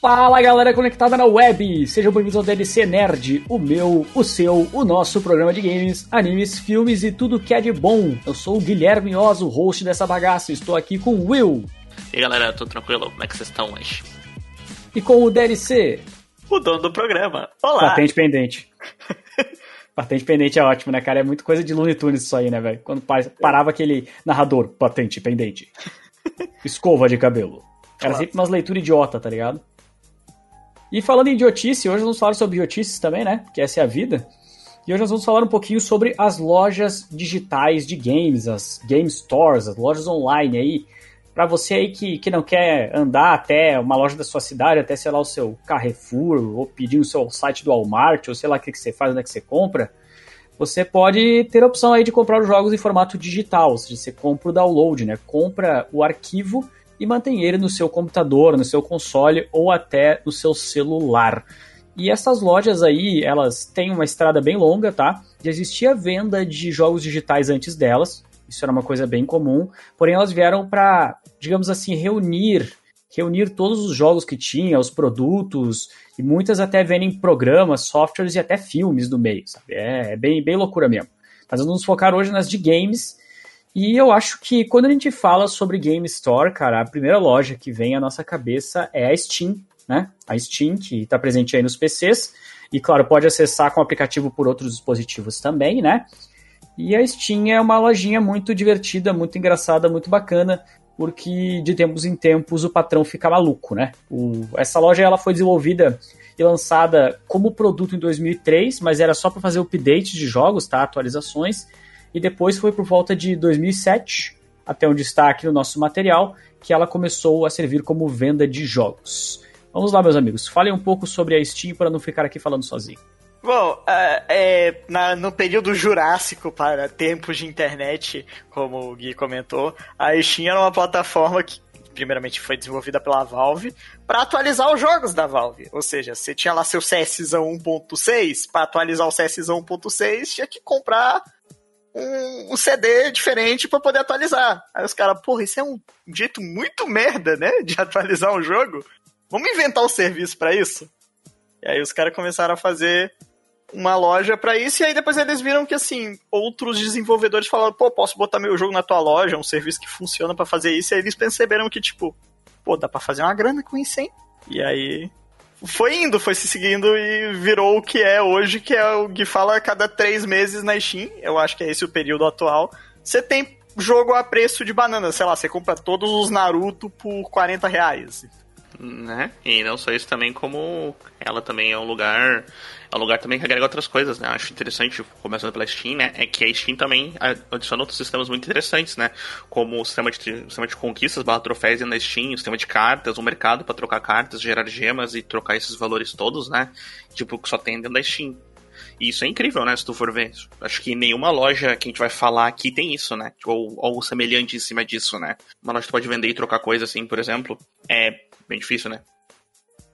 Fala galera conectada na web! Sejam bem-vindos ao DLC Nerd, o meu, o seu, o nosso programa de games, animes, filmes e tudo que é de bom. Eu sou o Guilherme Oz, o host dessa bagaça, estou aqui com o Will. E aí galera, tudo tranquilo? Como é que vocês estão hoje? E com o DLC. O dono do programa. Olá! Patente pendente. patente pendente é ótimo, né, cara? É muito coisa de Looney Tunes isso aí, né, velho? Quando parava aquele narrador, patente pendente. Escova de cabelo. Era sempre umas leituras idiota, tá ligado? E falando em idiotice, hoje vamos falar sobre idiotices também, né? Que essa é a vida. E hoje nós vamos falar um pouquinho sobre as lojas digitais de games, as game stores, as lojas online aí. Para você aí que, que não quer andar até uma loja da sua cidade, até, sei lá, o seu Carrefour, ou pedir o seu site do Walmart, ou sei lá o que, que você faz, onde é que você compra, você pode ter a opção aí de comprar os jogos em formato digital, ou seja, você compra o download, né? Compra o arquivo e mantém ele no seu computador, no seu console ou até no seu celular. E essas lojas aí, elas têm uma estrada bem longa, tá? Já existia venda de jogos digitais antes delas, isso era uma coisa bem comum, porém elas vieram para, digamos assim, reunir reunir todos os jogos que tinha, os produtos, e muitas até vendem programas, softwares e até filmes no meio, sabe? É, é bem, bem loucura mesmo. Mas vamos focar hoje nas de games, e eu acho que quando a gente fala sobre Game Store, cara, a primeira loja que vem à nossa cabeça é a Steam, né? A Steam, que está presente aí nos PCs, e claro, pode acessar com o aplicativo por outros dispositivos também, né? E a Steam é uma lojinha muito divertida, muito engraçada, muito bacana, porque de tempos em tempos o patrão fica maluco, né? O, essa loja ela foi desenvolvida e lançada como produto em 2003, mas era só para fazer update de jogos, tá? Atualizações e depois foi por volta de 2007, até onde está aqui no nosso material, que ela começou a servir como venda de jogos. Vamos lá, meus amigos, falem um pouco sobre a Steam para não ficar aqui falando sozinho. Bom, é, é, na, no período jurássico para tempos de internet, como o Gui comentou, a Steam era uma plataforma que primeiramente foi desenvolvida pela Valve para atualizar os jogos da Valve. Ou seja, você tinha lá seu CSzão 1.6, para atualizar o CSzão 1.6 tinha que comprar um, um CD diferente para poder atualizar. Aí os caras, porra, isso é um jeito muito merda, né? De atualizar um jogo. Vamos inventar um serviço para isso? E aí os caras começaram a fazer uma loja para isso, e aí depois eles viram que, assim, outros desenvolvedores falaram, pô, posso botar meu jogo na tua loja, um serviço que funciona para fazer isso, e aí eles perceberam que, tipo, pô, dá pra fazer uma grana com isso, hein? E aí foi indo, foi se seguindo e virou o que é hoje, que é o que fala a cada três meses na Steam. Eu acho que é esse o período atual. Você tem jogo a preço de banana, sei lá, você compra todos os Naruto por 40 reais. Né? E não só isso também, como ela também é um lugar é um lugar também que agrega outras coisas, né? Acho interessante, começando pela Steam, né? É que a Steam também adiciona outros sistemas muito interessantes, né? Como o sistema de, o sistema de conquistas barra troféus na Steam, o sistema de cartas, o mercado para trocar cartas, gerar gemas e trocar esses valores todos, né? Tipo, que só tem dentro da Steam. E isso é incrível, né? Se tu for ver. Acho que nenhuma loja que a gente vai falar aqui tem isso, né? Ou algo semelhante em cima disso, né? Uma loja que tu pode vender e trocar coisas assim, por exemplo, é bem difícil, né?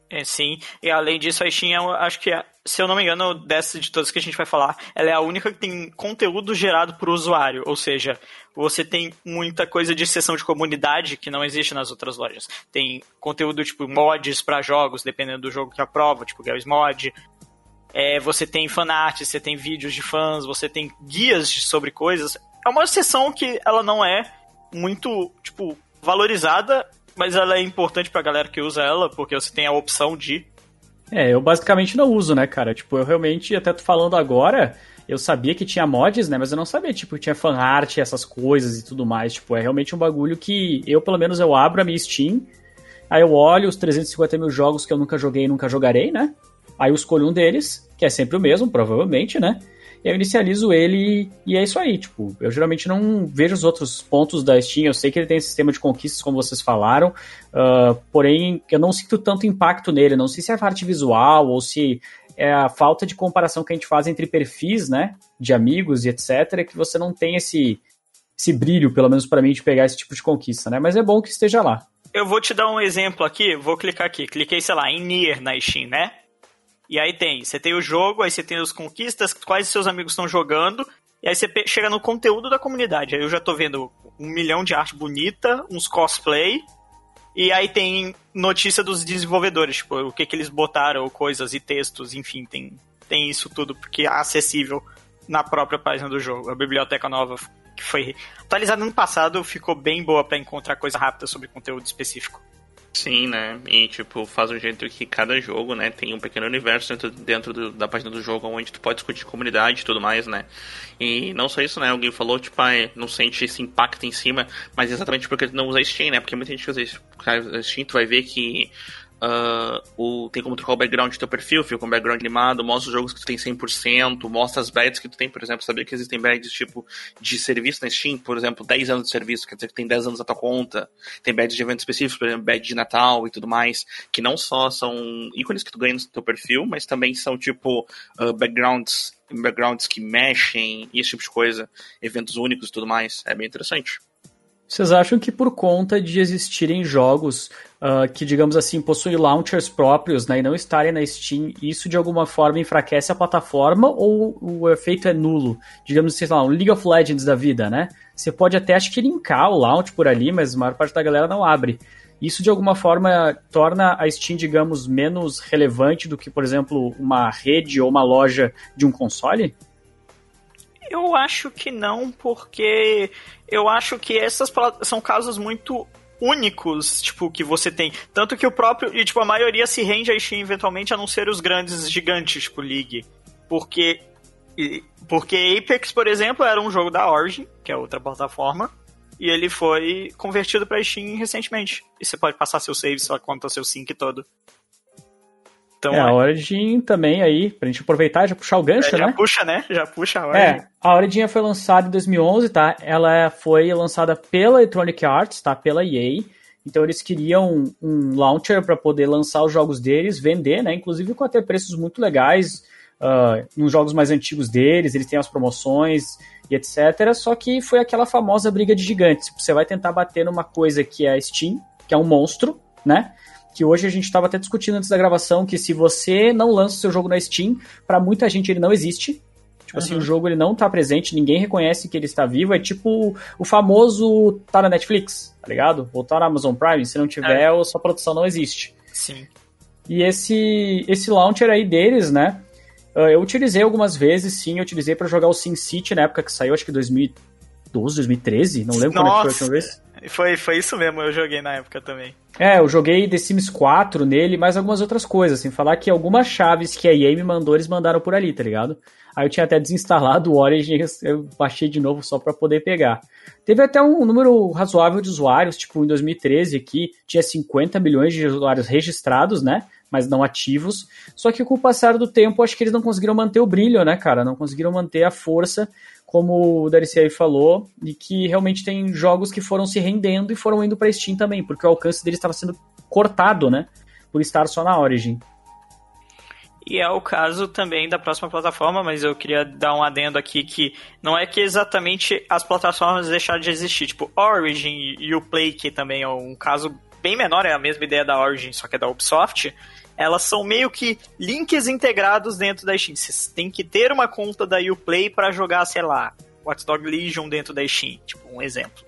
É, sim, e além disso, a Steam, é, acho que, se eu não me engano, dessas de todas que a gente vai falar, ela é a única que tem conteúdo gerado por usuário, ou seja, você tem muita coisa de sessão de comunidade que não existe nas outras lojas. Tem conteúdo tipo mods para jogos, dependendo do jogo que aprova, tipo Games Mod. É, você tem fanart, você tem vídeos de fãs, você tem guias sobre coisas. É uma seção que ela não é muito, tipo, valorizada mas ela é importante pra galera que usa ela, porque você tem a opção de. É, eu basicamente não uso, né, cara? Tipo, eu realmente, até tô falando agora, eu sabia que tinha mods, né? Mas eu não sabia, tipo, tinha fanart, essas coisas e tudo mais. Tipo, é realmente um bagulho que eu, pelo menos, eu abro a minha Steam, aí eu olho os 350 mil jogos que eu nunca joguei e nunca jogarei, né? Aí eu escolho um deles, que é sempre o mesmo, provavelmente, né? Eu inicializo ele e é isso aí. Tipo, eu geralmente não vejo os outros pontos da Steam. Eu sei que ele tem sistema de conquistas, como vocês falaram, uh, porém eu não sinto tanto impacto nele. Não sei se é a parte visual ou se é a falta de comparação que a gente faz entre perfis, né, de amigos e etc, que você não tem esse esse brilho, pelo menos para mim, de pegar esse tipo de conquista, né? Mas é bom que esteja lá. Eu vou te dar um exemplo aqui, vou clicar aqui. Cliquei, sei lá, em Nier na Steam, né? E aí tem, você tem o jogo, aí você tem as conquistas, quais seus amigos estão jogando, e aí você chega no conteúdo da comunidade. Aí eu já tô vendo um milhão de arte bonita, uns cosplay, e aí tem notícia dos desenvolvedores, tipo, o que que eles botaram, coisas e textos, enfim, tem, tem isso tudo, porque é acessível na própria página do jogo. A biblioteca nova que foi atualizada no passado ficou bem boa para encontrar coisa rápida sobre conteúdo específico. Sim, né? E, tipo, faz um jeito que cada jogo, né, tem um pequeno universo dentro, dentro do, da página do jogo onde tu pode discutir comunidade e tudo mais, né? E não só isso, né? Alguém falou, tipo, ah, não sente esse impacto em cima, mas exatamente porque tu não usa Steam, né? Porque muita gente usa Steam, tu vai ver que Uh, o, tem como trocar o background do teu perfil, fica com background animado, mostra os jogos que tu tem 100%, mostra as badges que tu tem, por exemplo, sabia que existem badges tipo de serviço na Steam, por exemplo, 10 anos de serviço, quer dizer que tem 10 anos na tua conta, tem badges de eventos específicos, por exemplo, badge de Natal e tudo mais, que não só são ícones que tu ganha no teu perfil, mas também são tipo uh, backgrounds, backgrounds que mexem, esse tipo de coisa, eventos únicos e tudo mais, é bem interessante. Vocês acham que por conta de existirem jogos uh, que, digamos assim, possuem launchers próprios né, e não estarem na Steam, isso de alguma forma enfraquece a plataforma ou o efeito é nulo? Digamos, sei lá, um League of Legends da vida, né? Você pode até, acho que, linkar o launch por ali, mas a maior parte da galera não abre. Isso de alguma forma torna a Steam, digamos, menos relevante do que, por exemplo, uma rede ou uma loja de um console? Eu acho que não, porque eu acho que essas são casos muito únicos, tipo, que você tem. Tanto que o próprio. E, tipo, a maioria se rende a Steam eventualmente a não ser os grandes gigantes, tipo, League. Porque. Porque Apex, por exemplo, era um jogo da Origin, que é outra plataforma. E ele foi convertido para Steam recentemente. E você pode passar seu save, sua conta, seu sync todo. Então, é, a Origin também aí, pra gente aproveitar e já puxar o gancho, é, já né? Já puxa, né? Já puxa a Origin. É, a Origin foi lançada em 2011, tá? Ela foi lançada pela Electronic Arts, tá? Pela EA. Então eles queriam um launcher para poder lançar os jogos deles, vender, né? Inclusive com até preços muito legais uh, nos jogos mais antigos deles, eles têm as promoções e etc. Só que foi aquela famosa briga de gigantes. Você vai tentar bater numa coisa que é a Steam, que é um monstro, né? Que hoje a gente estava até discutindo antes da gravação que se você não lança o seu jogo na Steam, para muita gente ele não existe. Tipo uhum. assim, o jogo ele não tá presente, ninguém reconhece que ele está vivo. É tipo o famoso tá na Netflix, tá ligado? Ou tá na Amazon Prime, se não tiver, é. sua produção não existe. Sim. E esse, esse launcher aí deles, né? Ah, eu utilizei algumas vezes, sim, eu utilizei para jogar o SimCity na época que saiu, acho que 2012, 2013, não lembro Nossa. quando foi a última vez. Foi, foi isso mesmo, eu joguei na época também. É, eu joguei The Sims 4 nele, mais algumas outras coisas, sem falar que algumas chaves que a EA me mandou, eles mandaram por ali, tá ligado? Aí eu tinha até desinstalado o Origin, eu baixei de novo só para poder pegar. Teve até um número razoável de usuários, tipo em 2013 aqui, tinha 50 milhões de usuários registrados, né? Mas não ativos. Só que com o passar do tempo, acho que eles não conseguiram manter o brilho, né, cara? Não conseguiram manter a força como o Darcy aí falou, e que realmente tem jogos que foram se rendendo e foram indo para Steam também, porque o alcance deles estava sendo cortado, né? Por estar só na Origin. E é o caso também da próxima plataforma, mas eu queria dar um adendo aqui que não é que exatamente as plataformas deixaram de existir. Tipo, Origin e o Play, que também é um caso bem menor, é a mesma ideia da Origin, só que é da Ubisoft elas são meio que links integrados dentro da Steam. Você tem que ter uma conta da Uplay para jogar, sei lá, Watch Dog Legion dentro da Steam, tipo um exemplo.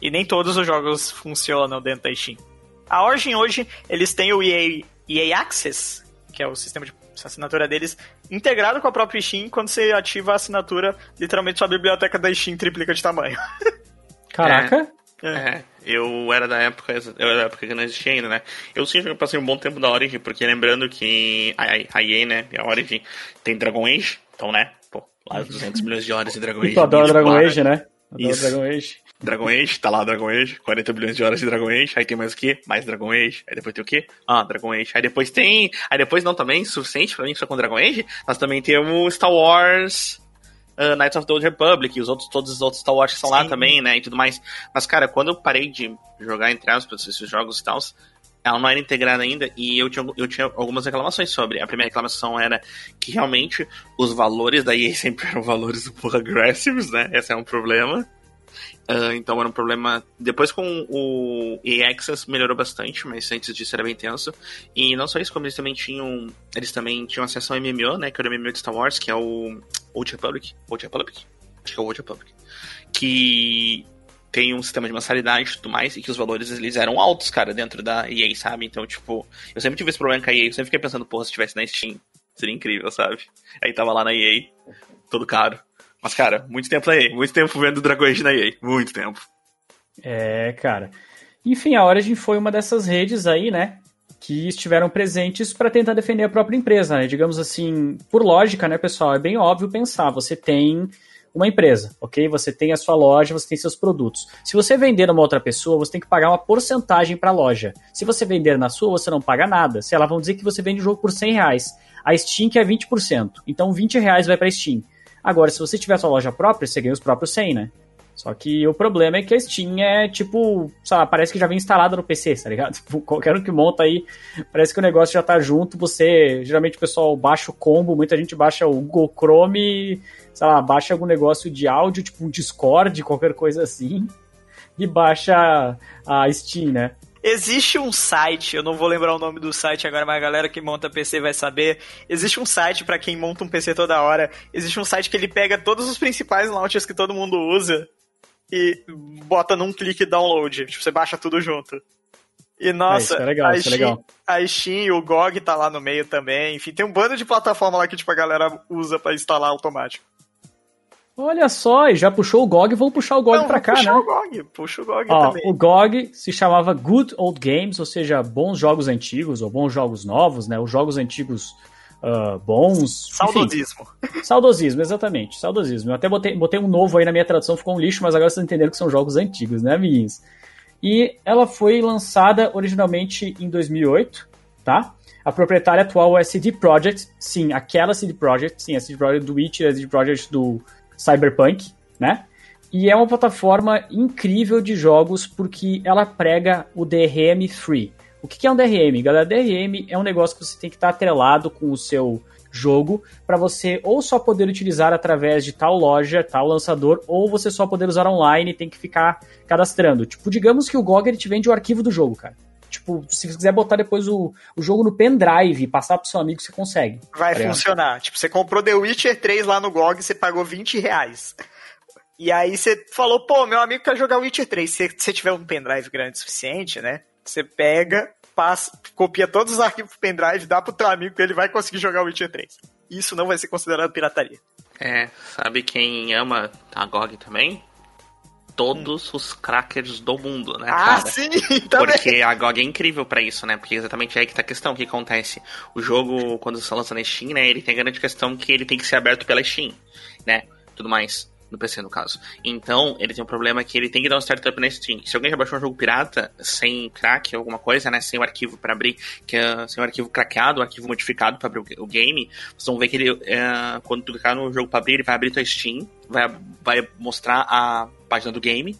E nem todos os jogos funcionam dentro da Steam. A Origin hoje, eles têm o EA, EA Access, que é o sistema de assinatura deles, integrado com a própria Steam. Quando você ativa a assinatura, literalmente sua biblioteca da Steam triplica de tamanho. Caraca! É. é. Eu era da época, eu era da época que não existia ainda, né? Eu sim eu passei um bom tempo da Origin, porque lembrando que a, a EA, né, a Origin tem Dragon Age, então, né, pô, lá 200 milhões de horas de Dragon Age. Tu adora Dragon Age, né? Adoro Isso. Dragon Age. Dragon Age, tá lá Dragon Age, 40 bilhões de horas de Dragon Age, aí tem mais o quê? Mais Dragon Age, aí depois tem o quê? Ah, Dragon Age. Aí depois tem. Aí depois não também, suficiente pra mim só com Dragon Age, nós também temos Star Wars uh, Knights of the Old Republic, e os outros, todos os outros Star Wars que estão lá também, né, e tudo mais. Mas, cara, quando eu parei de jogar, entre aspas, esses jogos e tal, ela não era integrada ainda e eu tinha, eu tinha algumas reclamações sobre. A primeira reclamação era que realmente os valores da EA sempre eram valores um pouco agressivos, né? Esse é um problema. Uh, então era um problema. Depois com o EA Access melhorou bastante, mas antes disso era bem tenso. E não só isso, como eles também tinham. Eles também tinham acesso ao MMO, né? Que era o MMO de Star Wars, que é o Old Republic. Old Republic? Acho que é o Old Republic. Que tem um sistema de mensalidade e tudo mais, e que os valores eles eram altos, cara, dentro da EA, sabe? Então, tipo, eu sempre tive esse problema com a EA, eu sempre fiquei pensando, porra, se tivesse na Steam, seria incrível, sabe? Aí tava lá na EA, todo caro. Mas, cara, muito tempo na EA, muito tempo vendo Dragon Age na EA, muito tempo. É, cara. Enfim, a Origin foi uma dessas redes aí, né? Que estiveram presentes para tentar defender a própria empresa, né? Digamos assim, por lógica, né, pessoal? É bem óbvio pensar. Você tem uma empresa, ok? Você tem a sua loja, você tem seus produtos. Se você vender numa outra pessoa, você tem que pagar uma porcentagem para a loja. Se você vender na sua, você não paga nada. Se ela vão dizer que você vende o jogo por 100 reais, a Steam que é 20%. Então 20 reais vai para Steam. Agora, se você tiver sua loja própria, você ganha os próprios 100, né? Só que o problema é que a Steam é tipo, sabe, parece que já vem instalada no PC, tá ligado? Qualquer um que monta aí, parece que o negócio já tá junto. Você, geralmente o pessoal baixa o combo, muita gente baixa o Google Chrome, sei lá, baixa algum negócio de áudio, tipo um Discord, qualquer coisa assim, e baixa a Steam, né? Existe um site, eu não vou lembrar o nome do site agora, mas a galera que monta PC vai saber. Existe um site para quem monta um PC toda hora. Existe um site que ele pega todos os principais launchers que todo mundo usa e bota num clique download. Tipo, você baixa tudo junto. E nossa, é, é legal, a, Steam, é legal. a Steam, o GOG tá lá no meio também. Enfim, tem um bando de plataforma lá que tipo, a galera usa para instalar automático. Olha só, e já puxou o GOG, vou puxar o GOG Não, pra cá, puxar né? O GOG, puxa o GOG Ó, também. O GOG se chamava Good Old Games, ou seja, bons jogos antigos, ou bons jogos novos, né? Os jogos antigos uh, bons. Saudosismo. Enfim, saudosismo, exatamente. Saudosismo. Eu até botei, botei um novo aí na minha tradução, ficou um lixo, mas agora vocês entenderam que são jogos antigos, né, amiguinhos? E ela foi lançada originalmente em 2008, tá? A proprietária atual é CD Projekt, sim, aquela CD Projekt, sim, a CD Projekt do Witcher, a CD Projekt do Cyberpunk, né? E é uma plataforma incrível de jogos porque ela prega o DRM free. O que é um DRM? Galera, DRM é um negócio que você tem que estar atrelado com o seu jogo para você ou só poder utilizar através de tal loja, tal lançador, ou você só poder usar online e tem que ficar cadastrando. Tipo, digamos que o GOG ele te vende o arquivo do jogo, cara. Tipo, se você quiser botar depois o, o jogo no pendrive e passar pro seu amigo, você consegue. Vai tá funcionar. Tipo, você comprou The Witcher 3 lá no GOG, você pagou 20 reais. E aí você falou, pô, meu amigo quer jogar Witcher 3. Se você tiver um pendrive grande o suficiente, né? Você pega, passa, copia todos os arquivos pro pendrive, dá pro teu amigo que ele vai conseguir jogar Witcher 3. Isso não vai ser considerado pirataria. É, sabe quem ama a GOG também? todos os crackers do mundo, né, ah, cara? sim! Também. Porque a GOG é incrível para isso, né? Porque exatamente é aí que tá a questão, o que acontece? O jogo, quando você lança na Steam, né, ele tem a grande questão que ele tem que ser aberto pela Steam, né? Tudo mais no PC, no caso. Então, ele tem um problema que ele tem que dar um startup na Steam. Se alguém já baixou um jogo pirata, sem crack, alguma coisa, né? Sem o arquivo para abrir, que é, sem o arquivo craqueado, o arquivo modificado para abrir o, game, vocês vão ver que ele, é, quando tu clicar no jogo para abrir, ele vai abrir tua Steam, vai, vai mostrar a página do game,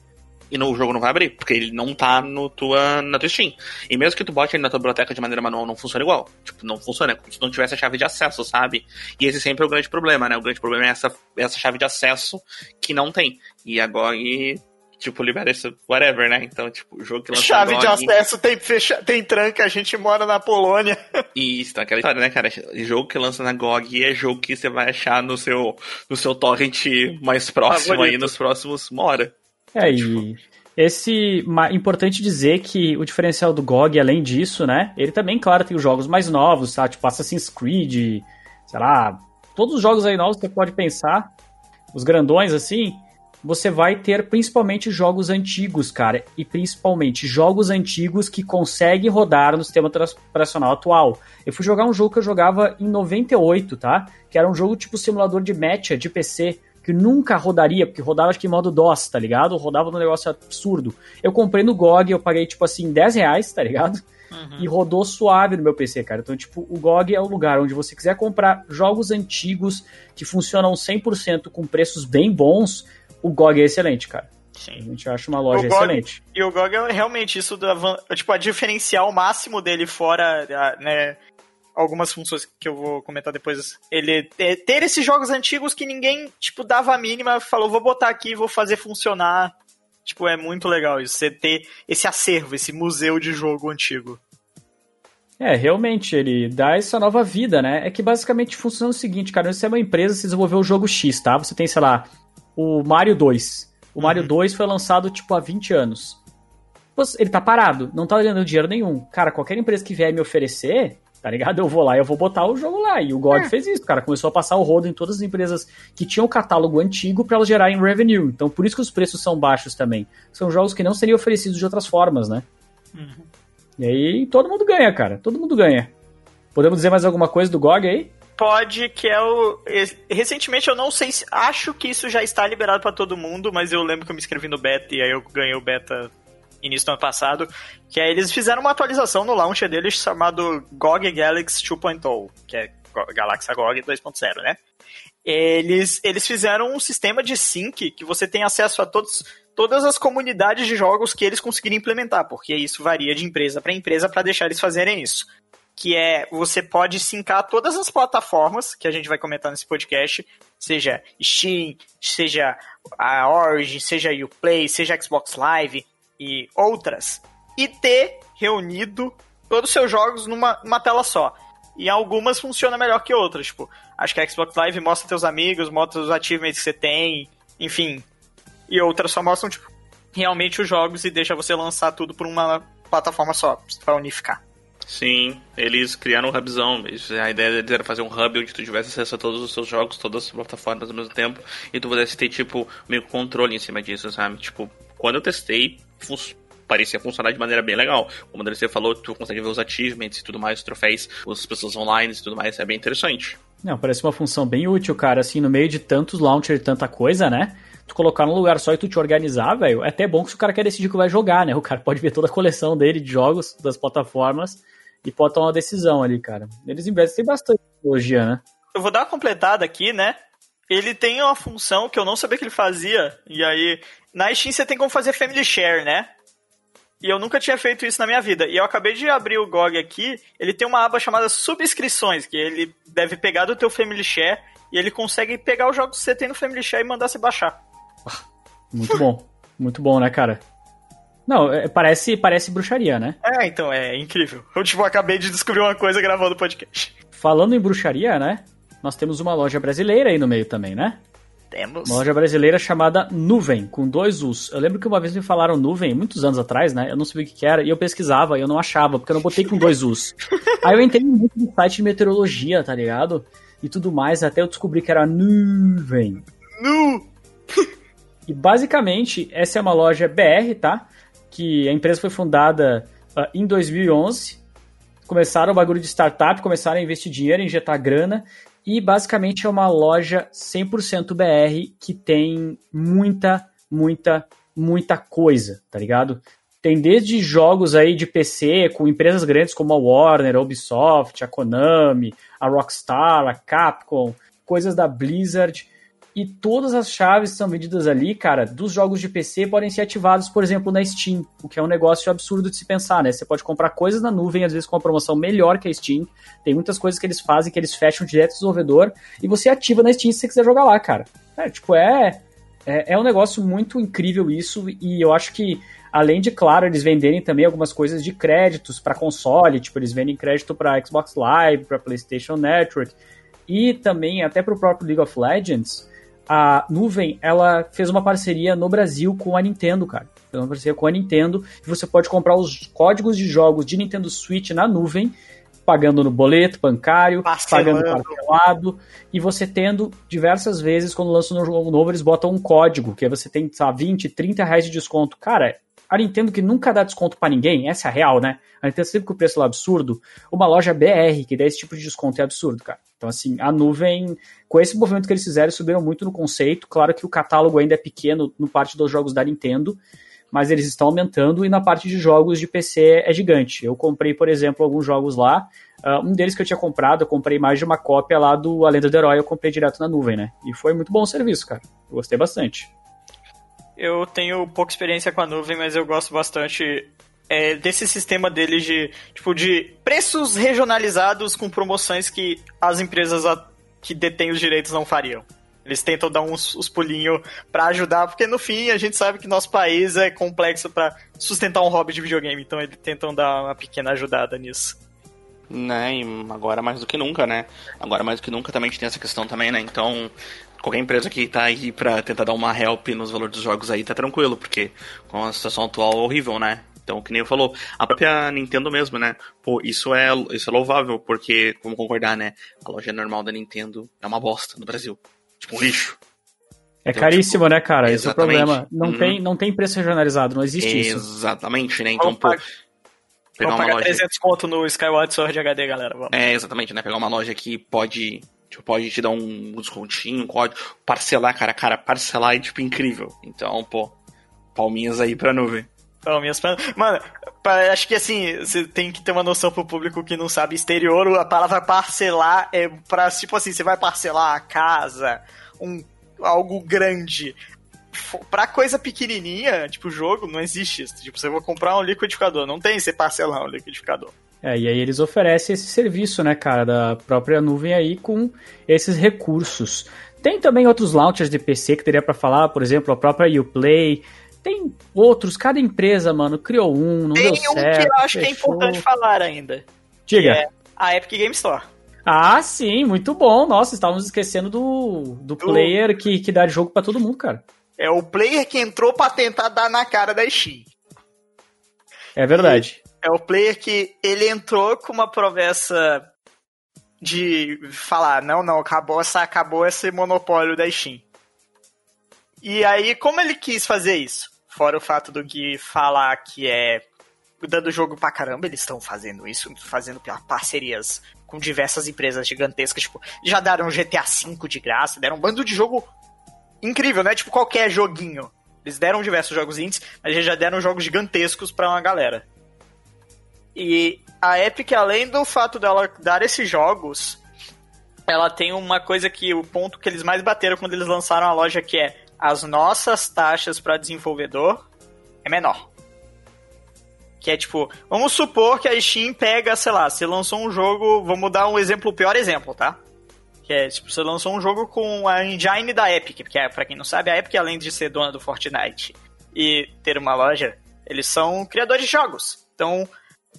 e no jogo não vai abrir, porque ele não tá no tua, na tua Steam. E mesmo que tu bote ele na tua biblioteca de maneira manual, não funciona igual. Tipo, não funciona, é como se não tivesse a chave de acesso, sabe? E esse sempre é o grande problema, né? O grande problema é essa, essa chave de acesso que não tem. E agora, e, tipo, libera isso, whatever, né? Então, tipo, o jogo que lança Chave de acesso tem, fecha, tem tranca, a gente mora na Polônia. Isso, tá aquela história, né, cara? Jogo que lança na GOG é jogo que você vai achar no seu, no seu torrent mais próximo Favorito. aí nos próximos uma hora. É, e esse importante dizer que o diferencial do GOG, além disso, né, ele também, claro, tem os jogos mais novos, tá? Tipo Assassin's Creed, sei lá, todos os jogos aí novos que você pode pensar, os grandões assim, você vai ter principalmente jogos antigos, cara, e principalmente jogos antigos que conseguem rodar no sistema operacional atual. Eu fui jogar um jogo que eu jogava em 98, tá? Que era um jogo tipo simulador de matcha de PC que nunca rodaria, porque rodava acho que em modo DOS, tá ligado? Rodava num negócio absurdo. Eu comprei no GOG, eu paguei tipo assim 10 reais, tá ligado? Uhum. E rodou suave no meu PC, cara. Então, tipo, o GOG é o lugar onde você quiser comprar jogos antigos que funcionam 100% com preços bem bons, o GOG é excelente, cara. Sim. A gente acha uma loja GOG, excelente. E o GOG é realmente isso, da, tipo, a diferencial máximo dele fora, né, algumas funções que eu vou comentar depois. Ele ter esses jogos antigos que ninguém, tipo, dava a mínima, falou, vou botar aqui, vou fazer funcionar. Tipo, é muito legal isso, você ter esse acervo, esse museu de jogo antigo. É, realmente, ele dá essa nova vida, né? É que basicamente funciona o seguinte, cara, você é uma empresa, você desenvolveu o jogo X, tá? Você tem, sei lá, o Mario 2. O O Mario 2 foi lançado, tipo, há 20 anos. Ele tá parado, não tá ganhando dinheiro nenhum. Cara, qualquer empresa que vier me oferecer, tá ligado? Eu vou lá e eu vou botar o jogo lá. E o God é. fez isso, cara. Começou a passar o rodo em todas as empresas que tinham o catálogo antigo para elas gerarem revenue. Então, por isso que os preços são baixos também. São jogos que não seriam oferecidos de outras formas, né? Uhum. E aí todo mundo ganha, cara. Todo mundo ganha. Podemos dizer mais alguma coisa do GOG aí? Pode, que é o. Recentemente eu não sei se. Acho que isso já está liberado para todo mundo, mas eu lembro que eu me inscrevi no beta e aí eu ganhei o beta início do ano passado. Que é eles fizeram uma atualização no launcher deles chamado GOG Galaxy 2.0, que é Galaxy GOG 2.0, né? Eles, eles fizeram um sistema de sync que você tem acesso a todos, todas as comunidades de jogos que eles conseguirem implementar, porque isso varia de empresa para empresa para deixar eles fazerem isso que é você pode sincar todas as plataformas que a gente vai comentar nesse podcast, seja Steam, seja a Origin, seja Uplay, seja Xbox Live e outras, e ter reunido todos os seus jogos numa, tela só. E algumas funciona melhor que outras, tipo, acho que a Xbox Live mostra teus amigos, mostra os achievements que você tem, enfim. E outras só mostram, tipo, realmente os jogos e deixa você lançar tudo por uma plataforma só, para unificar. Sim, eles criaram um hubzão. A ideia deles era fazer um hub onde tu tivesse acesso a todos os seus jogos, todas as plataformas ao mesmo tempo, e tu pudesse ter, tipo, meio controle em cima disso, sabe? Tipo, quando eu testei, fun parecia funcionar de maneira bem legal. Como você falou, tu consegue ver os achievements e tudo mais, os troféus, as pessoas online e tudo mais, é bem interessante. Não, parece uma função bem útil, cara, assim, no meio de tantos launchers e tanta coisa, né? Tu colocar num lugar só e tu te organizar, velho, é até bom que se o cara quer decidir que vai jogar, né? O cara pode ver toda a coleção dele de jogos, das plataformas, e pode tomar uma decisão ali, cara. Eles investem bastante em tecnologia, né? Eu vou dar uma completada aqui, né? Ele tem uma função que eu não sabia que ele fazia, e aí na Steam você tem como fazer family share, né? E eu nunca tinha feito isso na minha vida. E eu acabei de abrir o GOG aqui, ele tem uma aba chamada subscrições, que ele deve pegar do teu family share e ele consegue pegar os jogos que você tem no family share e mandar você baixar. Muito bom. Muito bom, né, cara? Não, é, parece, parece bruxaria, né? É, então, é incrível. Eu, tipo, acabei de descobrir uma coisa gravando o podcast. Falando em bruxaria, né? Nós temos uma loja brasileira aí no meio também, né? Temos. Uma loja brasileira chamada Nuvem, com dois Us. Eu lembro que uma vez me falaram Nuvem, muitos anos atrás, né? Eu não sabia o que era, e eu pesquisava, e eu não achava, porque eu não botei com dois Us. aí eu entrei muito no site de meteorologia, tá ligado? E tudo mais, até eu descobri que era Nuvem. Nu! e basicamente, essa é uma loja BR, tá? que a empresa foi fundada uh, em 2011. Começaram o bagulho de startup, começaram a investir dinheiro, injetar grana. E basicamente é uma loja 100% BR que tem muita, muita, muita coisa, tá ligado? Tem desde jogos aí de PC com empresas grandes como a Warner, a Ubisoft, a Konami, a Rockstar, a Capcom, coisas da Blizzard e todas as chaves que são vendidas ali, cara, dos jogos de PC podem ser ativados, por exemplo, na Steam, o que é um negócio absurdo de se pensar, né? Você pode comprar coisas na nuvem, às vezes com uma promoção melhor que a Steam. Tem muitas coisas que eles fazem que eles fecham direto do desenvolvedor e você ativa na Steam se você quiser jogar lá, cara. É, tipo, é, é, é um negócio muito incrível isso e eu acho que além de, claro, eles venderem também algumas coisas de créditos para console, tipo, eles vendem crédito para Xbox Live, para PlayStation Network e também até para o próprio League of Legends a Nuvem, ela fez uma parceria no Brasil com a Nintendo, cara. Fez uma parceria com a Nintendo e você pode comprar os códigos de jogos de Nintendo Switch na nuvem, pagando no boleto bancário, Parcelando. pagando parcelado, e você tendo diversas vezes, quando lança um jogo novo, eles botam um código, que aí você tem, sabe, 20, 30 reais de desconto. Cara, a Nintendo que nunca dá desconto para ninguém, essa é a real, né? A Nintendo sempre com o preço lá absurdo. Uma loja BR que dá esse tipo de desconto é absurdo, cara. Então, assim, a nuvem, com esse movimento que eles fizeram, subiram muito no conceito. Claro que o catálogo ainda é pequeno no parte dos jogos da Nintendo, mas eles estão aumentando e na parte de jogos de PC é gigante. Eu comprei, por exemplo, alguns jogos lá. Uh, um deles que eu tinha comprado, eu comprei mais de uma cópia lá do A Lenda do Herói, eu comprei direto na nuvem, né? E foi muito bom o serviço, cara. Eu gostei bastante. Eu tenho pouca experiência com a nuvem, mas eu gosto bastante é, desse sistema deles de, tipo, de preços regionalizados com promoções que as empresas a, que detêm os direitos não fariam. Eles tentam dar uns, uns pulinhos para ajudar, porque no fim a gente sabe que nosso país é complexo para sustentar um hobby de videogame, então eles tentam dar uma pequena ajudada nisso. Né, e agora mais do que nunca, né? Agora mais do que nunca também a gente tem essa questão também, né? Então, qualquer empresa que tá aí pra tentar dar uma help nos valores dos jogos aí tá tranquilo, porque com a situação atual é horrível, né? Então, que nem eu falou, a própria Nintendo mesmo, né? Pô, isso é, isso é louvável, porque, vamos concordar, né? A loja normal da Nintendo é uma bosta no Brasil. Tipo, um lixo. É então, caríssimo, tipo, né, cara? Esse é o problema. Não, hum. tem, não tem preço regionalizado, não existe exatamente, isso. Exatamente, né? Então, pô, pegar Vamos uma loja... 300 conto no Skyward Sword HD, galera. Vamos. É, exatamente, né? Pegar uma loja que pode, tipo, pode te dar um descontinho, pode parcelar, cara, cara, parcelar é, tipo, incrível. Então, pô, palminhas aí pra nuvem. Palminhas pra... Mano, acho que, assim, você tem que ter uma noção pro público que não sabe exterior, a palavra parcelar é pra, tipo assim, você vai parcelar a casa, um algo grande pra coisa pequenininha, tipo jogo, não existe isso. Tipo, você vai comprar um liquidificador, não tem você parcelar um liquidificador. É, e aí eles oferecem esse serviço, né, cara, da própria nuvem aí com esses recursos. Tem também outros launchers de PC que teria para falar, por exemplo, a própria Uplay. Tem outros, cada empresa, mano, criou um, não Tem deu um certo. Tem um que eu acho fechou. que é importante falar ainda. Diga. é a Epic Game Store. Ah, sim, muito bom. Nossa, estávamos esquecendo do, do, do... player que, que dá jogo para todo mundo, cara. É o player que entrou para tentar dar na cara da Steam. É verdade. E é o player que ele entrou com uma promessa de falar, não, não, acabou, essa, acabou esse monopólio da Steam. E aí, como ele quis fazer isso? Fora o fato do Gui falar que é dando jogo pra caramba, eles estão fazendo isso, fazendo parcerias com diversas empresas gigantescas, tipo, já deram GTA V de graça, deram um bando de jogo incrível, não é tipo qualquer joguinho. Eles deram diversos jogos indies, mas já deram jogos gigantescos pra uma galera. E a Epic, além do fato dela dar esses jogos, ela tem uma coisa que o ponto que eles mais bateram quando eles lançaram a loja que é as nossas taxas para desenvolvedor é menor. Que é tipo, vamos supor que a Steam pega, sei lá, você lançou um jogo, vamos dar um exemplo, o pior exemplo, tá? Que é, tipo, você lançou um jogo com a engine da Epic, porque é, pra quem não sabe, a Epic, além de ser dona do Fortnite e ter uma loja, eles são criadores de jogos. Então,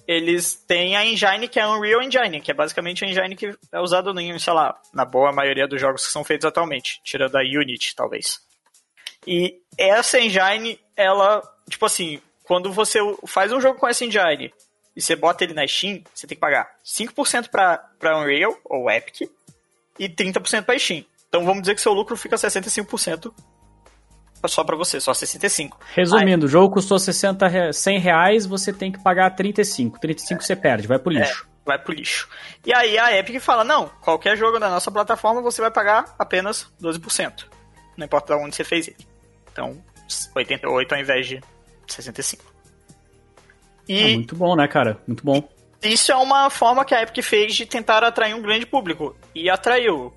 eles têm a engine que é a Unreal Engine, que é basicamente a engine que é usada sei lá, na boa maioria dos jogos que são feitos atualmente, tirando a Unity, talvez. E essa engine, ela, tipo assim, quando você faz um jogo com essa engine e você bota ele na Steam, você tem que pagar 5% para pra Unreal, ou Epic, e 30% para Steam. Então vamos dizer que seu lucro fica 65% só para você, só 65. Resumindo, Aí, o jogo custou 60, 100 reais, você tem que pagar 35. 35 é, você perde, vai pro lixo. É, vai pro lixo. E aí a Epic fala, não, qualquer jogo da nossa plataforma você vai pagar apenas 12%. Não importa onde você fez ele. Então, 88 ao invés de 65. E... É muito bom, né, cara? Muito bom isso é uma forma que a Epic fez de tentar atrair um grande público. E atraiu.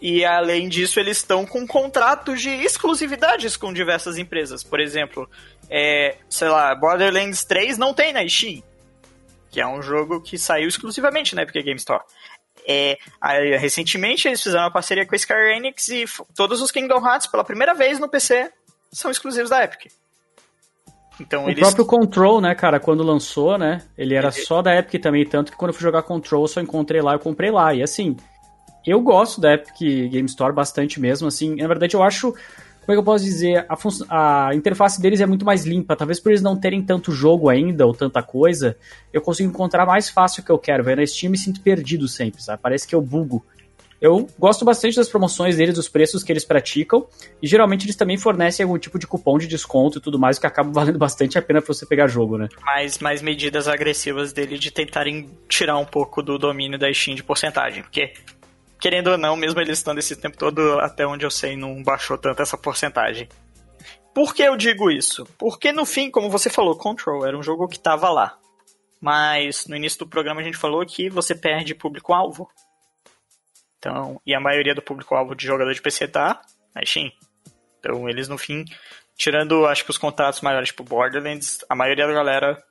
E além disso, eles estão com contratos de exclusividades com diversas empresas. Por exemplo, é, sei lá, Borderlands 3 não tem na Steam. Que é um jogo que saiu exclusivamente na Epic Game Store. É, aí, recentemente eles fizeram uma parceria com a Square Enix e todos os Kingdom Hearts, pela primeira vez no PC, são exclusivos da Epic. Então, o eles... próprio Control, né, cara, quando lançou, né, ele era só da Epic também, tanto que quando eu fui jogar Control, eu só encontrei lá, eu comprei lá. E assim, eu gosto da Epic Game Store bastante mesmo, assim, na verdade eu acho, como é que eu posso dizer, a, a interface deles é muito mais limpa, talvez por eles não terem tanto jogo ainda, ou tanta coisa, eu consigo encontrar mais fácil o que eu quero, velho, na Steam me sinto perdido sempre, sabe, parece que eu bugo. Eu gosto bastante das promoções deles, dos preços que eles praticam, e geralmente eles também fornecem algum tipo de cupom de desconto e tudo mais, que acaba valendo bastante a pena pra você pegar jogo, né? Mais, mais medidas agressivas dele de tentarem tirar um pouco do domínio da Steam de porcentagem, porque querendo ou não, mesmo eles estando esse tempo todo, até onde eu sei, não baixou tanto essa porcentagem. Por que eu digo isso? Porque no fim, como você falou, Control era um jogo que estava lá. Mas no início do programa a gente falou que você perde público-alvo. Então, e a maioria do público-alvo de jogador de PC tá na Steam. Então, eles no fim, tirando acho que os contratos maiores, tipo Borderlands, a maioria da galera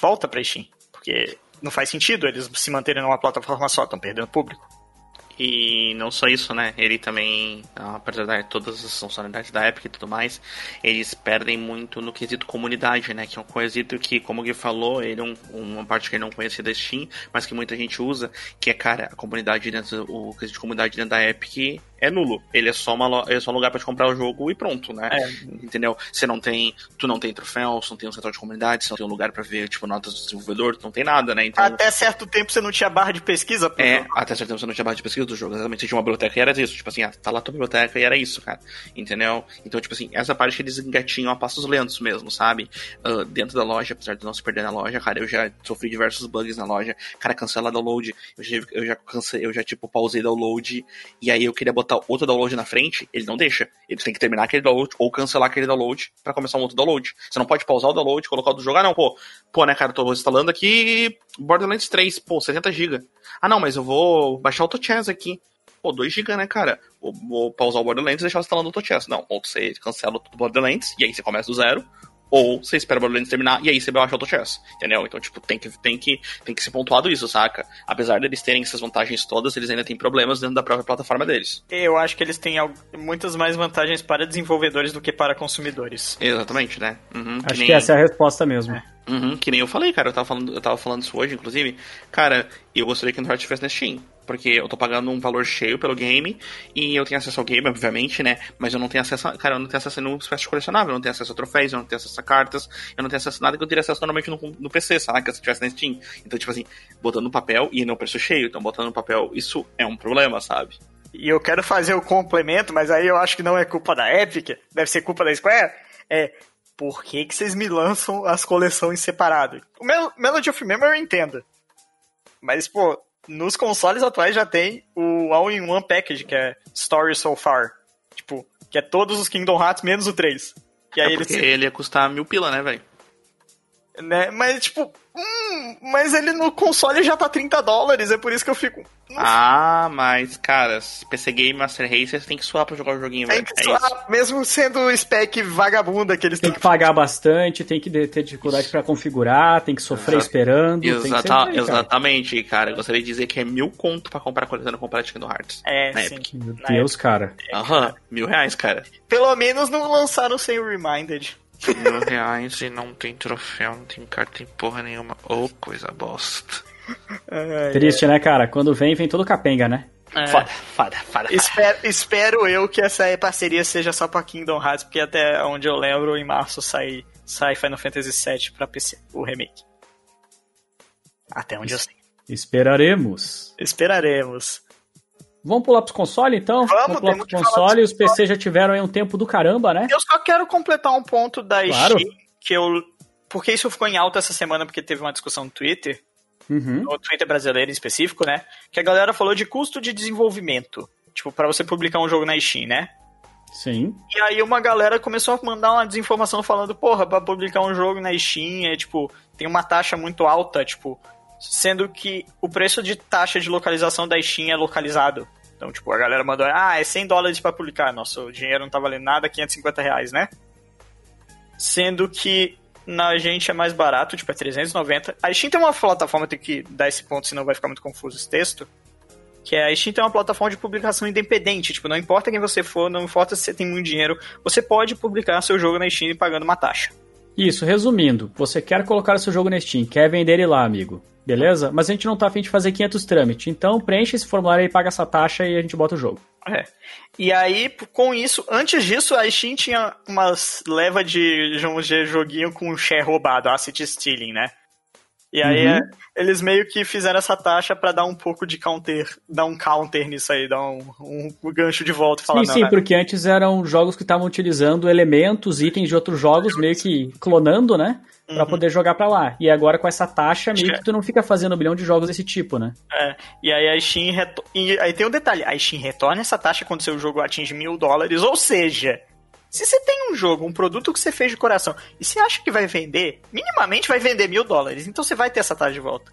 volta pra Steam. Porque não faz sentido eles se manterem numa plataforma só, estão perdendo público. E não só isso, né? Ele também, apesar de todas as funcionalidades da Epic e tudo mais, eles perdem muito no quesito comunidade, né? Que é um quesito que, como o Gui falou, ele é um, uma parte que ele não conhecia da Steam, mas que muita gente usa, que é, cara, a comunidade dentro, o quesito de comunidade dentro da Epic é nulo. Ele é só, uma, é só um lugar para te comprar o jogo e pronto, né? É. Entendeu? Você não tem. Tu não tem troféu, você não tem um setor de comunidade, você não tem um lugar para ver, tipo, notas do desenvolvedor, tu não tem nada, né? Então, até certo tempo você não tinha barra de pesquisa, É, até certo tempo você não tinha barra de pesquisa do jogo. Exatamente. Tinha uma biblioteca e era isso. Tipo assim, ah, tá lá tua biblioteca e era isso, cara. Entendeu? Então, tipo assim, essa parte eles engatinham a passos lentos mesmo, sabe? Uh, dentro da loja, apesar de não se perder na loja, cara, eu já sofri diversos bugs na loja. Cara, cancela download. Eu já, eu já, cancelei, eu já tipo, pausei download. E aí eu queria botar outro download na frente, ele não deixa. Ele tem que terminar aquele download ou cancelar aquele download para começar um outro download. Você não pode pausar o download, colocar o do jogo. Ah, não, pô, pô, né, cara, tô instalando aqui Borderlands 3, pô, 70 GB. Ah, não, mas eu vou baixar o Tochess aqui. Pô, 2 GB, né, cara? Vou, vou pausar o Borderlands e deixar instalando o Tochess. Não, ou você cancela tudo o Borderlands e aí você começa do zero, ou você espera o Borderlands terminar e aí você baixa o chess, entendeu? Então, tipo, tem que, tem, que, tem que ser pontuado isso, saca? Apesar deles terem essas vantagens todas, eles ainda têm problemas dentro da própria plataforma deles. Eu acho que eles têm muitas mais vantagens para desenvolvedores do que para consumidores. Exatamente, né? Uhum, acho que, nem... que essa é a resposta mesmo. É. Uhum, que nem eu falei, cara. Eu tava falando, eu tava falando isso hoje, inclusive. Cara, eu gostaria que o Uncharted tivesse na Steam. Porque eu tô pagando um valor cheio pelo game e eu tenho acesso ao game, obviamente, né? Mas eu não tenho acesso a, Cara, eu não tenho acesso a nenhuma espécie de colecionável, eu não tenho acesso a troféus, eu não tenho acesso a cartas, eu não tenho acesso a nada que eu teria acesso normalmente no, no PC? Que se tivesse na Steam. Então, tipo assim, botando no papel e no preço cheio. Então, botando no papel, isso é um problema, sabe? E eu quero fazer o complemento, mas aí eu acho que não é culpa da Epic, deve ser culpa da Square. É, por que, que vocês me lançam as coleções separadas? O Mel Melody of Memory eu entendo. Mas, pô, nos consoles atuais já tem o All-in-One Package, que é Story So Far. Tipo, que é todos os Kingdom Hearts menos o 3. E aí é porque ele, ele ia custar mil pila, né, velho? Né? Mas, tipo, hum, mas ele no console já tá 30 dólares, é por isso que eu fico. Ah, mas, cara, PC Game Master Race você tem que suar pra jogar o joguinho, velho. Tem que é suar, isso. mesmo sendo spec vagabunda que eles Tem que pagar bastante, tem que ter dificuldade para configurar, tem que sofrer Exato. esperando. Exata, aí, exatamente, cara. Eu gostaria de dizer que é mil conto pra comprar coletando completa do Hearts. É, sim. Epic. Meu Deus, cara. Aham, uhum, mil reais, cara. Pelo menos não lançaram sem o Reminded mil reais e não tem troféu, não tem carta em porra nenhuma. Ô, oh, coisa bosta. Triste, né, cara? Quando vem, vem todo capenga, né? É. Foda, foda, foda. Espero, espero eu que essa parceria seja só pra Kingdom Hearts, porque até onde eu lembro, em março sai, sai Final Fantasy VII pra PC, o remake. Até onde es eu sei. Esperaremos. Esperaremos. Vamos pular pros consoles, então? Vamos, Vamos pular pros consoles. Os PC já tiveram aí um tempo do caramba, né? Eu só quero completar um ponto da claro. Steam, que eu... Porque isso ficou em alta essa semana, porque teve uma discussão no Twitter, uhum. no Twitter brasileiro em específico, né? Que a galera falou de custo de desenvolvimento. Tipo, para você publicar um jogo na Steam, né? Sim. E aí uma galera começou a mandar uma desinformação falando, porra, pra publicar um jogo na Steam é tipo, tem uma taxa muito alta, tipo, sendo que o preço de taxa de localização da Steam é localizado. Então, tipo, a galera mandou, ah, é 100 dólares para publicar. Nossa, o dinheiro não tá valendo nada, 550 reais, né? Sendo que na gente é mais barato, tipo, é 390. A Steam tem uma plataforma, tem que dar esse ponto, senão vai ficar muito confuso esse texto. Que é, a Steam tem uma plataforma de publicação independente. Tipo, não importa quem você for, não importa se você tem muito dinheiro, você pode publicar seu jogo na Steam pagando uma taxa. Isso, resumindo, você quer colocar seu jogo na Steam, quer vender ele lá, amigo. Beleza? Mas a gente não tá afim de fazer 500 trâmites. Então preenche esse formulário e paga essa taxa e a gente bota o jogo. É. E aí, com isso, antes disso, a Steam tinha umas leva de, de joguinho com share roubado, asset stealing, né? E aí uhum. é, eles meio que fizeram essa taxa para dar um pouco de counter, dar um counter nisso aí, dar um, um, um gancho de volta. Falar, sim, sim, né? porque antes eram jogos que estavam utilizando elementos, itens de outros jogos, meio que clonando, né? Pra uhum. poder jogar para lá. E agora com essa taxa, meio que tu não fica fazendo um bilhão de jogos desse tipo, né? É, e aí a Steam. Reto... E aí tem um detalhe: a Steam retorna essa taxa quando seu jogo atinge mil dólares, ou seja, se você tem um jogo, um produto que você fez de coração, e você acha que vai vender, minimamente vai vender mil dólares. Então você vai ter essa taxa de volta.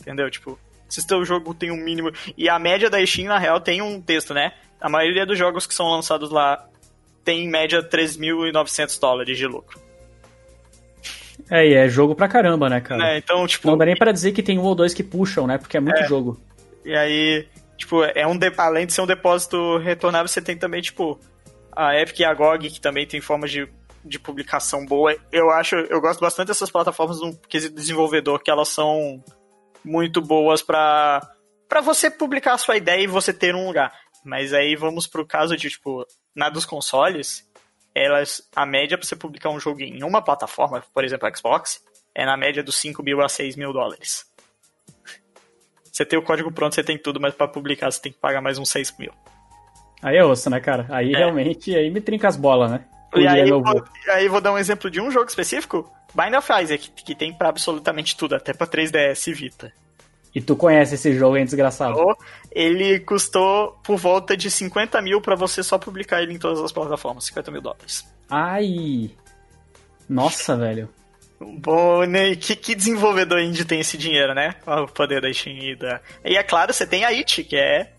Entendeu? Tipo, se seu jogo tem um mínimo. E a média da Steam, na real, tem um texto, né? A maioria dos jogos que são lançados lá tem em média 3.900 dólares de lucro. É, e é jogo pra caramba, né, cara? É, então, tipo. Não dá nem pra dizer que tem um ou dois que puxam, né? Porque é muito é. jogo. E aí, Tipo, é um de... além de ser um depósito retornável, você tem também, tipo, a Epic e a GOG, que também tem formas de, de publicação boa. Eu acho, eu gosto bastante dessas plataformas no quesito desenvolvedor, que elas são muito boas para para você publicar a sua ideia e você ter um lugar. Mas aí vamos pro caso de, tipo, na dos consoles, elas, a média para você publicar um jogo em uma plataforma, por exemplo, Xbox, é na média dos 5 mil a 6 mil dólares. Você tem o código pronto, você tem tudo, mas para publicar você tem que pagar mais uns 6 mil. Aí é osso, né, cara? Aí é. realmente, aí me trinca as bolas, né? E aí, vou, aí vou dar um exemplo de um jogo específico, Bind of Isaac, que, que tem para absolutamente tudo, até pra 3DS e Vita. E tu conhece esse jogo, hein, desgraçado? Ele custou por volta de 50 mil pra você só publicar ele em todas as plataformas, 50 mil dólares. Ai! Nossa, velho. Bom, né? Que, que desenvolvedor indie tem esse dinheiro, né? O poder da Steam e da... E é claro, você tem a It, que é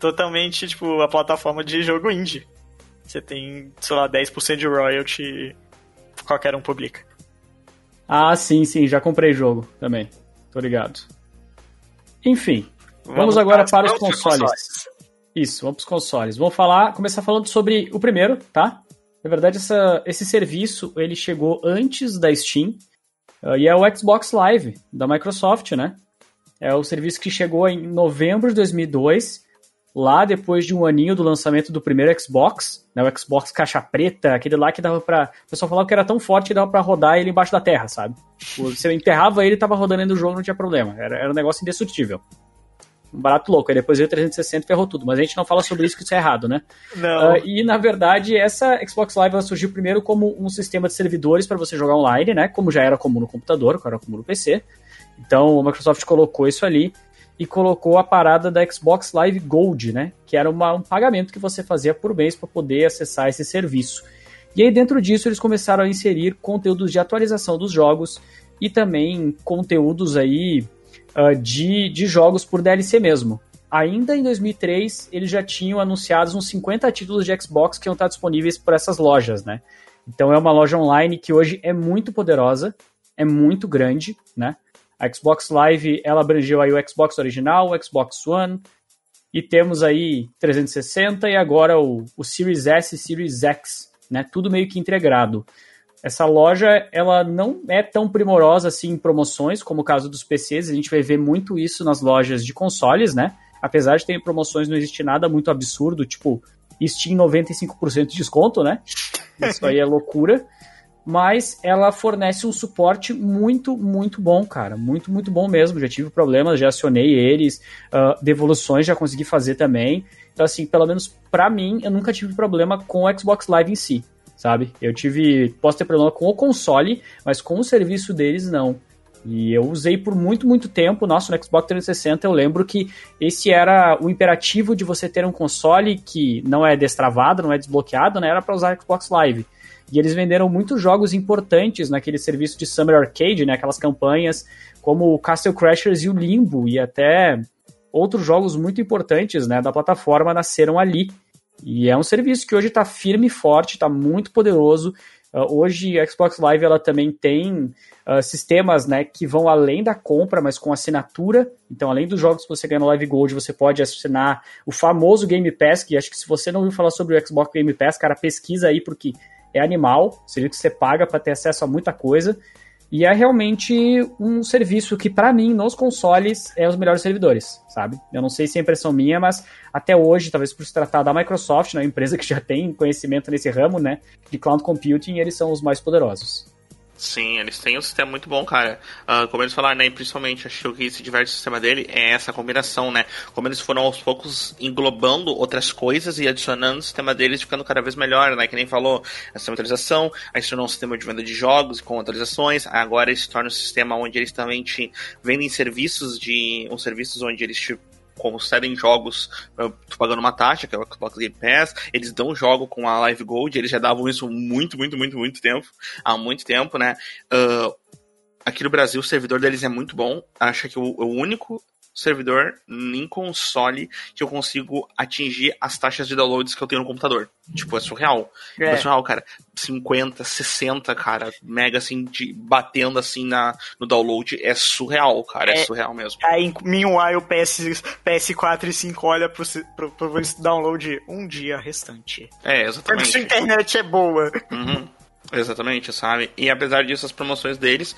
totalmente, tipo, a plataforma de jogo indie. Você tem, sei lá, 10% de royalty, qualquer um publica. Ah, sim, sim, já comprei jogo também. Tô ligado. Enfim, vamos, vamos agora para os consoles. consoles. Isso, vamos para os consoles. Vamos falar, começar falando sobre o primeiro, tá? Na verdade, essa, esse serviço ele chegou antes da Steam uh, e é o Xbox Live da Microsoft, né? É o serviço que chegou em novembro de 2002, lá depois de um aninho do lançamento do primeiro Xbox, né? O Xbox caixa preta, aquele lá que dava para, o pessoal falava que era tão forte que dava para rodar ele embaixo da terra, sabe? Você enterrava ele, tava rodando dentro do jogo, não tinha problema. Era, era um negócio indestrutível um barato louco. Aí depois veio o 360 e ferrou tudo. Mas a gente não fala sobre isso, que isso é errado, né? Não. Uh, e na verdade, essa Xbox Live surgiu primeiro como um sistema de servidores para você jogar online, né? Como já era comum no computador, como era comum no PC. Então a Microsoft colocou isso ali e colocou a parada da Xbox Live Gold, né? Que era uma, um pagamento que você fazia por mês para poder acessar esse serviço. E aí dentro disso eles começaram a inserir conteúdos de atualização dos jogos e também conteúdos aí uh, de, de jogos por DLC mesmo. Ainda em 2003, eles já tinham anunciado uns 50 títulos de Xbox que iam estar disponíveis por essas lojas, né? Então é uma loja online que hoje é muito poderosa, é muito grande, né? A Xbox Live, ela abrangeu aí o Xbox original, o Xbox One, e temos aí 360 e agora o, o Series S e Series X, né? Tudo meio que integrado. Essa loja, ela não é tão primorosa assim em promoções, como o caso dos PCs. A gente vai ver muito isso nas lojas de consoles, né? Apesar de ter promoções, não existe nada muito absurdo, tipo Steam 95% de desconto, né? Isso aí é loucura. Mas ela fornece um suporte muito, muito bom, cara. Muito, muito bom mesmo. Já tive problemas, já acionei eles. Uh, devoluções já consegui fazer também. Então, assim, pelo menos para mim, eu nunca tive problema com o Xbox Live em si sabe? Eu tive, posso ter problema com o console, mas com o serviço deles não. E eu usei por muito, muito tempo. Nossa, no Xbox 360 eu lembro que esse era o imperativo de você ter um console que não é destravado, não é desbloqueado, né? Era para usar Xbox Live. E eles venderam muitos jogos importantes naquele serviço de Summer Arcade, né? Aquelas campanhas como o Castle Crashers e o Limbo e até outros jogos muito importantes, né, da plataforma nasceram ali. E é um serviço que hoje está firme e forte, está muito poderoso. Uh, hoje a Xbox Live ela também tem uh, sistemas né, que vão além da compra, mas com assinatura. Então, além dos jogos que você ganha no Live Gold, você pode assinar o famoso Game Pass, que acho que se você não ouviu falar sobre o Xbox Game Pass, cara, pesquisa aí porque é animal. Seria que você paga para ter acesso a muita coisa. E é realmente um serviço que, para mim, nos consoles, é os melhores servidores, sabe? Eu não sei se é impressão minha, mas até hoje, talvez por se tratar da Microsoft, né, uma empresa que já tem conhecimento nesse ramo, né, de cloud computing, eles são os mais poderosos. Sim, eles têm um sistema muito bom, cara. Uh, como eles falaram, né? Principalmente, acho que o que se diverte o sistema dele é essa combinação, né? Como eles foram aos poucos englobando outras coisas e adicionando o sistema deles, ficando cada vez melhor, né? Que nem falou, essa atualização, aí se tornou um sistema de venda de jogos com atualizações, agora se torna um sistema onde eles também te vendem serviços de. uns serviços onde eles te concedem jogos uh, pagando uma taxa, que é o Xbox Game Pass, eles dão jogo com a Live Gold, eles já davam isso muito, muito, muito, muito tempo, há muito tempo, né? Uh, aqui no Brasil o servidor deles é muito bom, acho que o, o único servidor em console que eu consigo atingir as taxas de downloads que eu tenho no computador. Tipo, é surreal. É, é surreal, cara. 50, 60, cara, mega assim, de, batendo assim na, no download. É surreal, cara. É, é surreal mesmo. Aí, meanwhile, o PS, PS4 e 5 olha pro, pro, pro download um dia restante. É, exatamente. Porque a internet é boa. Uhum. Exatamente, sabe? E apesar disso, as promoções deles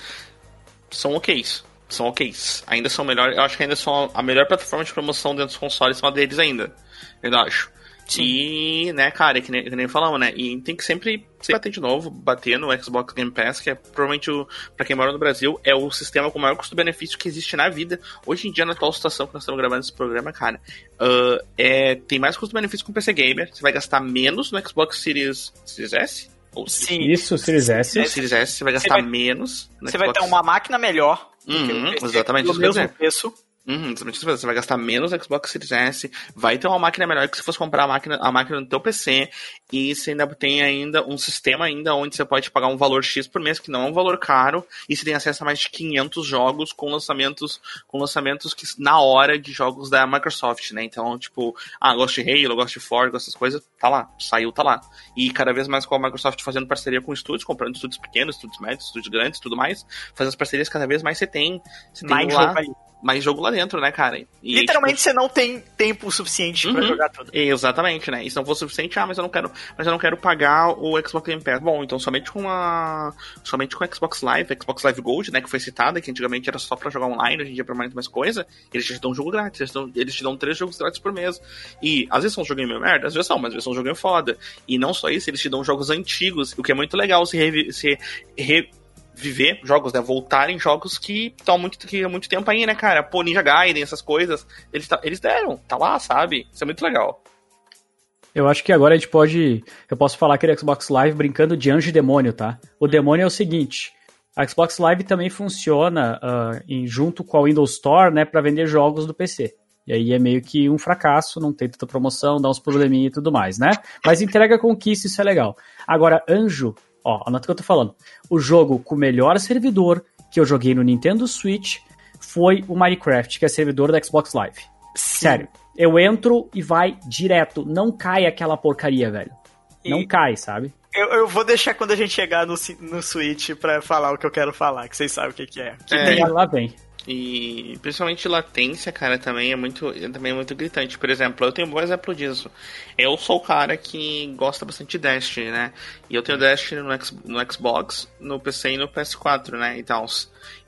são ok's são ok. Ainda são melhores. Eu acho que ainda são a melhor plataforma de promoção dentro dos consoles são a deles ainda. Eu acho. Sim. E, né, cara, que nem, que nem falamos, né? E tem que sempre, sempre bater de novo, bater no Xbox Game Pass, que é provavelmente, o, pra quem mora no Brasil, é o sistema com o maior custo-benefício que existe na vida. Hoje em dia, na atual situação que nós estamos gravando esse programa, cara, uh, é, tem mais custo-benefício com o PC Gamer. Você vai gastar menos no Xbox Series, Series S? Ou Sim. Isso, Series S. Series S, você vai gastar você vai, menos. Você Xbox. vai ter uma máquina melhor Uhum, exatamente. Pelo mesmo preço. Uhum, você vai gastar menos no Xbox Series S, vai ter uma máquina melhor que se fosse comprar a máquina, a máquina no teu PC, e você ainda tem ainda um sistema ainda onde você pode pagar um valor X por mês, que não é um valor caro, e você tem acesso a mais de 500 jogos com lançamentos com lançamentos que na hora de jogos da Microsoft, né? Então, tipo, ah, gosto de Halo, gosto de Ford, essas coisas, tá lá, saiu, tá lá. E cada vez mais com a Microsoft fazendo parceria com estúdios, comprando estúdios pequenos, estúdios médios, estúdios grandes, tudo mais, fazendo as parcerias cada vez mais você tem, você mais tem lá mais jogo lá dentro, né, cara? E, Literalmente tipo... você não tem tempo suficiente uhum. para jogar tudo. Exatamente, né? E se não for suficiente, ah, mas eu não quero, mas eu não quero pagar o Xbox Game Pass. Bom, então somente com a somente com o Xbox Live, Xbox Live Gold, né, que foi citada, que antigamente era só para jogar online, hoje em dia é pra mais coisa, eles te dão um jogo grátis, eles te, dão, eles te dão três jogos grátis por mês. E às vezes são um joguinho meio merda, às vezes são, mas às vezes são um joguinho foda. E não só isso, eles te dão jogos antigos, o que é muito legal se, revi se re viver jogos, né? Voltarem jogos que estão muito, que há muito tempo aí, né, cara? Pô, Ninja Gaiden, essas coisas. Eles, tá, eles deram, tá lá, sabe? Isso é muito legal. Eu acho que agora a gente pode. Eu posso falar aquele Xbox Live brincando de anjo e demônio, tá? O demônio é o seguinte: a Xbox Live também funciona uh, em, junto com a Windows Store, né, para vender jogos do PC. E aí é meio que um fracasso, não tem tanta promoção, dá uns probleminha e tudo mais, né? Mas entrega conquista, isso é legal. Agora, Anjo Ó, anota o que eu tô falando. O jogo com o melhor servidor que eu joguei no Nintendo Switch foi o Minecraft, que é servidor da Xbox Live. Sim. Sério. Eu entro e vai direto. Não cai aquela porcaria, velho. E... Não cai, sabe? Eu, eu, vou deixar quando a gente chegar no, no Switch pra falar o que eu quero falar, que vocês sabem o que, que é. Que é. Lá vem. E principalmente latência, cara, também é muito, também é muito gritante. Por exemplo, eu tenho um bom exemplo disso. Eu sou o cara que gosta bastante de Destiny, né? E eu tenho Destiny no, X, no Xbox, no PC e no PS4, né? E tal.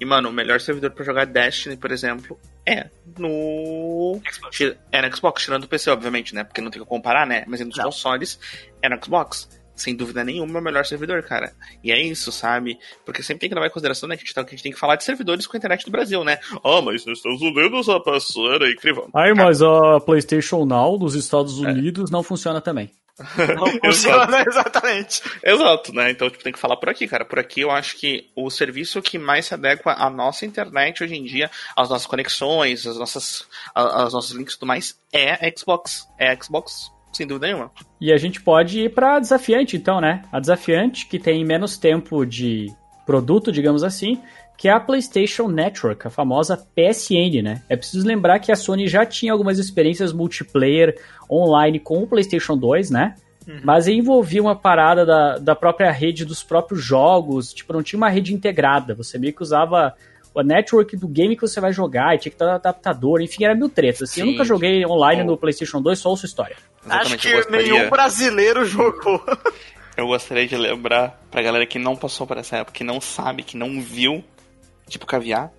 E, mano, o melhor servidor para jogar Destiny, por exemplo, é no. Xbox. É no Xbox, tirando o PC, obviamente, né? Porque não tem que comparar, né? Mas nos consoles, é no Xbox sem dúvida nenhuma, é o melhor servidor, cara. E é isso, sabe? Porque sempre tem que levar em consideração, né, que a gente, tá, que a gente tem que falar de servidores com a internet do Brasil, né? Ah, mas nos Estados Unidos a pessoa era incrível. Aí, mas a PlayStation Now nos Estados é. Unidos é. não funciona também. Não funciona, exatamente. Exato, né? Então, tipo, tem que falar por aqui, cara. Por aqui eu acho que o serviço que mais se adequa à nossa internet hoje em dia, às nossas conexões, às nossas, aos nossos links e tudo mais, é Xbox. É Xbox sem dúvida nenhuma. E a gente pode ir para desafiante, então, né? A desafiante, que tem menos tempo de produto, digamos assim, que é a PlayStation Network, a famosa PSN, né? É preciso lembrar que a Sony já tinha algumas experiências multiplayer online com o PlayStation 2, né? Uhum. Mas envolvia uma parada da, da própria rede dos próprios jogos, tipo, não tinha uma rede integrada, você meio que usava a network do game que você vai jogar, e tinha que estar no adaptador, enfim, era mil tretas. Assim, eu nunca joguei online oh. no PlayStation 2, só ouço história. Exatamente, Acho que gostaria... nenhum brasileiro jogou. eu gostaria de lembrar pra galera que não passou por essa época, que não sabe, que não viu, tipo caviar,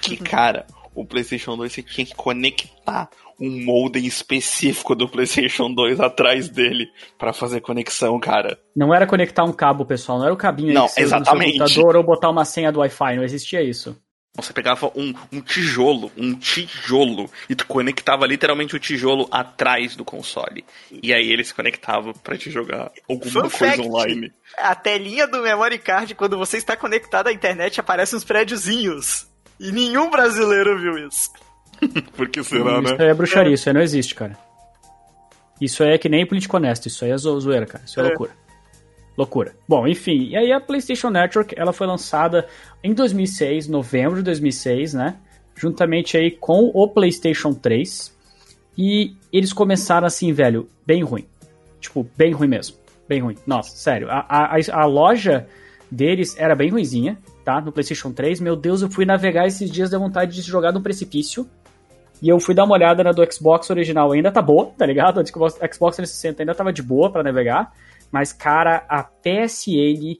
que, uhum. cara, o PlayStation 2 você tinha que conectar um modem específico do PlayStation 2 atrás dele para fazer conexão, cara. Não era conectar um cabo, pessoal, não era o cabinho não, exatamente. no computador ou botar uma senha do Wi-Fi, não existia isso. Você pegava um, um tijolo, um tijolo, e tu conectava literalmente o tijolo atrás do console. E aí ele se conectava para te jogar alguma Fun coisa fact, online. A telinha do memory card, quando você está conectado à internet, aparece uns prédiozinhos. E nenhum brasileiro viu isso. Por que será, né? Isso é bruxaria, isso aí não existe, cara. Isso aí é que nem político honesto, isso aí é zoeira, cara. Isso é, é. loucura. Loucura. Bom, enfim, e aí a PlayStation Network, ela foi lançada em 2006, novembro de 2006, né? juntamente aí com o PlayStation 3. E eles começaram assim, velho, bem ruim. Tipo, bem ruim mesmo. Bem ruim. Nossa, sério. A, a, a loja deles era bem ruizinha, tá? No PlayStation 3. Meu Deus, eu fui navegar esses dias da vontade de jogar no precipício. E eu fui dar uma olhada na do Xbox original, ainda tá boa, tá ligado? A Xbox, Xbox 360 ainda tava de boa para navegar. Mas, cara, a PSN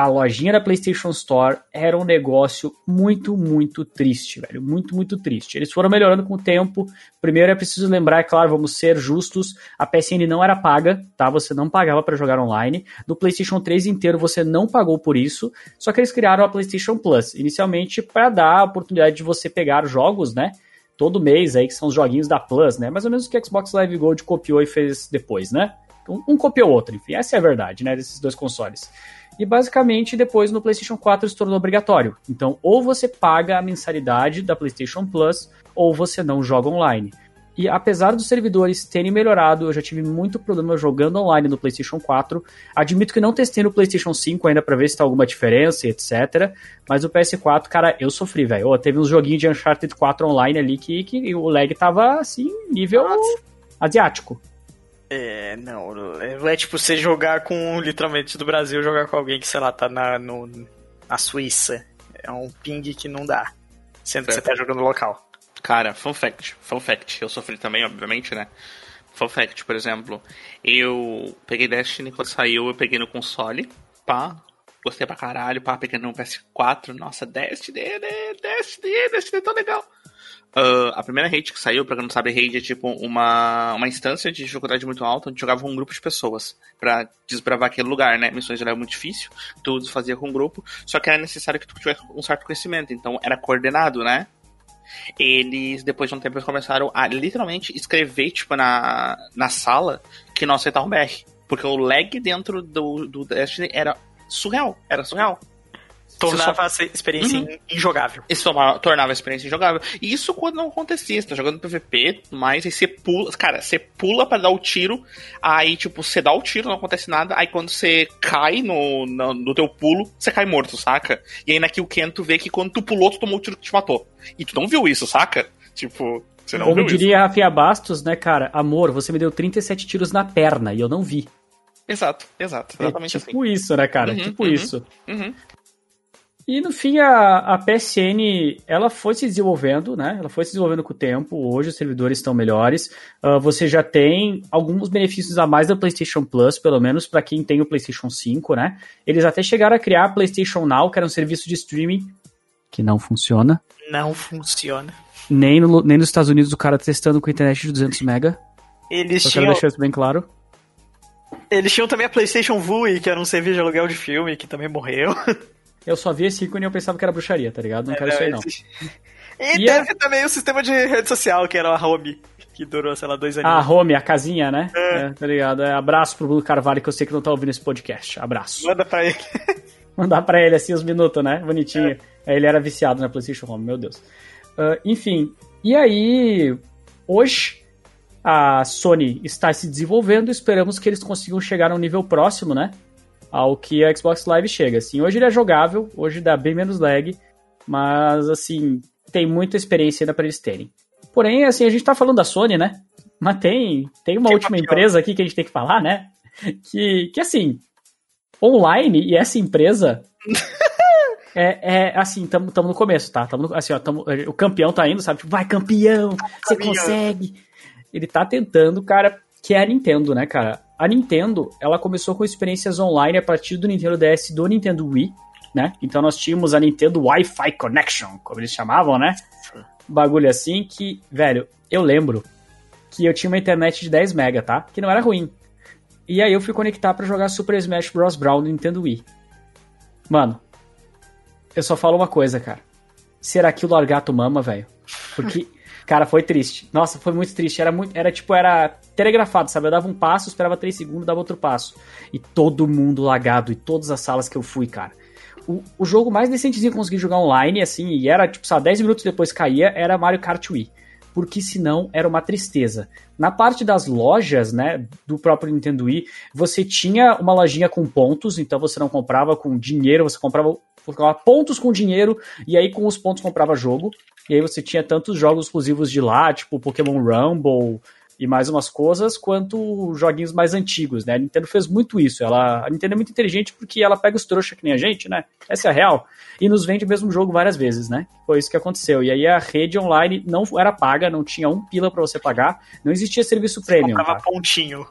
a lojinha da PlayStation Store era um negócio muito, muito triste, velho. Muito, muito triste. Eles foram melhorando com o tempo. Primeiro é preciso lembrar, é claro, vamos ser justos, a PSN não era paga, tá? Você não pagava para jogar online. No PlayStation 3 inteiro você não pagou por isso. Só que eles criaram a PlayStation Plus, inicialmente para dar a oportunidade de você pegar jogos, né? Todo mês aí, que são os joguinhos da Plus, né? Mais ou menos o que Xbox Live Gold copiou e fez depois, né? Um, um copiou o outro, enfim, essa é a verdade, né? Desses dois consoles. E basicamente depois no PlayStation 4 se tornou obrigatório. Então, ou você paga a mensalidade da PlayStation Plus, ou você não joga online. E apesar dos servidores terem melhorado, eu já tive muito problema jogando online no PlayStation 4. Admito que não testei no PlayStation 5 ainda para ver se tá alguma diferença e etc. Mas o PS4, cara, eu sofri, velho. Teve uns joguinhos de Uncharted 4 online ali que, que o lag tava assim, nível asiático. É, não. É, tipo você jogar com, literalmente, do Brasil, jogar com alguém que, sei lá, tá na, no, na Suíça. É um ping que não dá. Sendo que você tá jogando local. Cara, fun fact, fun fact. Eu sofri também, obviamente, né? Fun fact, por exemplo, eu peguei Destiny quando saiu, eu peguei no console, pá, gostei pra caralho, pá, peguei no PS4, nossa, Destiny, Destiny, Destiny tão legal. Uh, a primeira raid que saiu, pra quem não sabe, raid é tipo uma, uma instância de dificuldade muito alta, onde jogava um grupo de pessoas para desbravar aquele lugar, né? Missões era muito difícil, tudo fazia com um grupo, só que era necessário que tu tivesse um certo conhecimento, então era coordenado, né? Eles, depois de um tempo, começaram a literalmente escrever, tipo, na, na sala que não aceitavam BR. Porque o lag dentro do, do Destiny era surreal, era surreal tornava só... a experiência uhum. injogável. Isso tornava a experiência injogável. E isso quando não acontecia, você tá jogando PVP, mas aí você pula, cara, você pula para dar o tiro, aí tipo, você dá o tiro, não acontece nada, aí quando você cai no, no, no teu pulo, você cai morto, saca? E aí na Kill tu vê que quando tu pulou, tu tomou o tiro que te matou. E tu não viu isso, saca? Tipo, você não Como viu diria isso. Rafinha Bastos, né, cara? Amor, você me deu 37 tiros na perna e eu não vi. Exato, exato. É exatamente é tipo assim. isso, né, cara? Uhum, tipo uhum, isso. Uhum. E no fim a, a PSN ela foi se desenvolvendo, né? Ela foi se desenvolvendo com o tempo. Hoje os servidores estão melhores. Uh, você já tem alguns benefícios a mais da PlayStation Plus, pelo menos para quem tem o PlayStation 5, né? Eles até chegaram a criar a PlayStation Now, que era um serviço de streaming que não funciona. Não funciona. Nem, no, nem nos Estados Unidos o cara testando com internet de 200 mega. Eles Só tinham... quero deixar isso bem claro. Eles tinham também a PlayStation Vue, que era um serviço de aluguel de filme, que também morreu. Eu só vi esse ícone e eu pensava que era bruxaria, tá ligado? Não é, quero não, isso aí, não. E, e teve a... também o sistema de rede social, que era a Home, que durou, sei lá, dois anos. A Home, a casinha, né? É. é tá ligado? É, abraço pro Bruno Carvalho, que eu sei que não tá ouvindo esse podcast. Abraço. Manda pra ele. Mandar pra ele, assim, os minutos, né? Bonitinho. É. Ele era viciado na PlayStation Home, meu Deus. Uh, enfim, e aí, hoje, a Sony está se desenvolvendo, esperamos que eles consigam chegar a um nível próximo, né? Ao que a Xbox Live chega. Assim, hoje ele é jogável, hoje dá bem menos lag, mas assim, tem muita experiência ainda para eles terem. Porém, assim, a gente tá falando da Sony, né? Mas tem, tem uma que última empresa aqui que a gente tem que falar, né? Que, que assim, online e essa empresa É, é, assim, tamo, tamo no começo, tá? Tamo, assim, ó, tamo, o campeão tá indo, sabe? Tipo, vai, campeão, você consegue. Ele tá tentando, cara, que é a Nintendo, né, cara? A Nintendo, ela começou com experiências online a partir do Nintendo DS do Nintendo Wii, né? Então nós tínhamos a Nintendo Wi-Fi Connection, como eles chamavam, né? Bagulho assim que, velho, eu lembro que eu tinha uma internet de 10 mega, tá? Que não era ruim. E aí eu fui conectar para jogar Super Smash Bros. Brawl no Nintendo Wii. Mano, eu só falo uma coisa, cara. Será que o Largato mama, velho? Porque Cara, foi triste. Nossa, foi muito triste. Era muito, era tipo, era telegrafado, sabe? Eu dava um passo, esperava três segundos, dava outro passo. E todo mundo lagado, e todas as salas que eu fui, cara. O, o jogo mais decentezinho que eu consegui jogar online, assim, e era, tipo, sabe, 10 minutos depois caía, era Mario Kart Wii. Porque senão era uma tristeza. Na parte das lojas, né, do próprio Nintendo Wii, você tinha uma lojinha com pontos, então você não comprava com dinheiro, você comprava, comprava pontos com dinheiro, e aí com os pontos comprava jogo. E aí você tinha tantos jogos exclusivos de lá, tipo Pokémon Rumble, e mais umas coisas, quanto joguinhos mais antigos, né? A Nintendo fez muito isso. Ela, a Nintendo é muito inteligente porque ela pega os trouxas que nem a gente, né? Essa é a real. E nos vende o mesmo jogo várias vezes, né? Foi isso que aconteceu. E aí a rede online não era paga, não tinha um pila para você pagar, não existia serviço premium. Comprava tá? pontinho.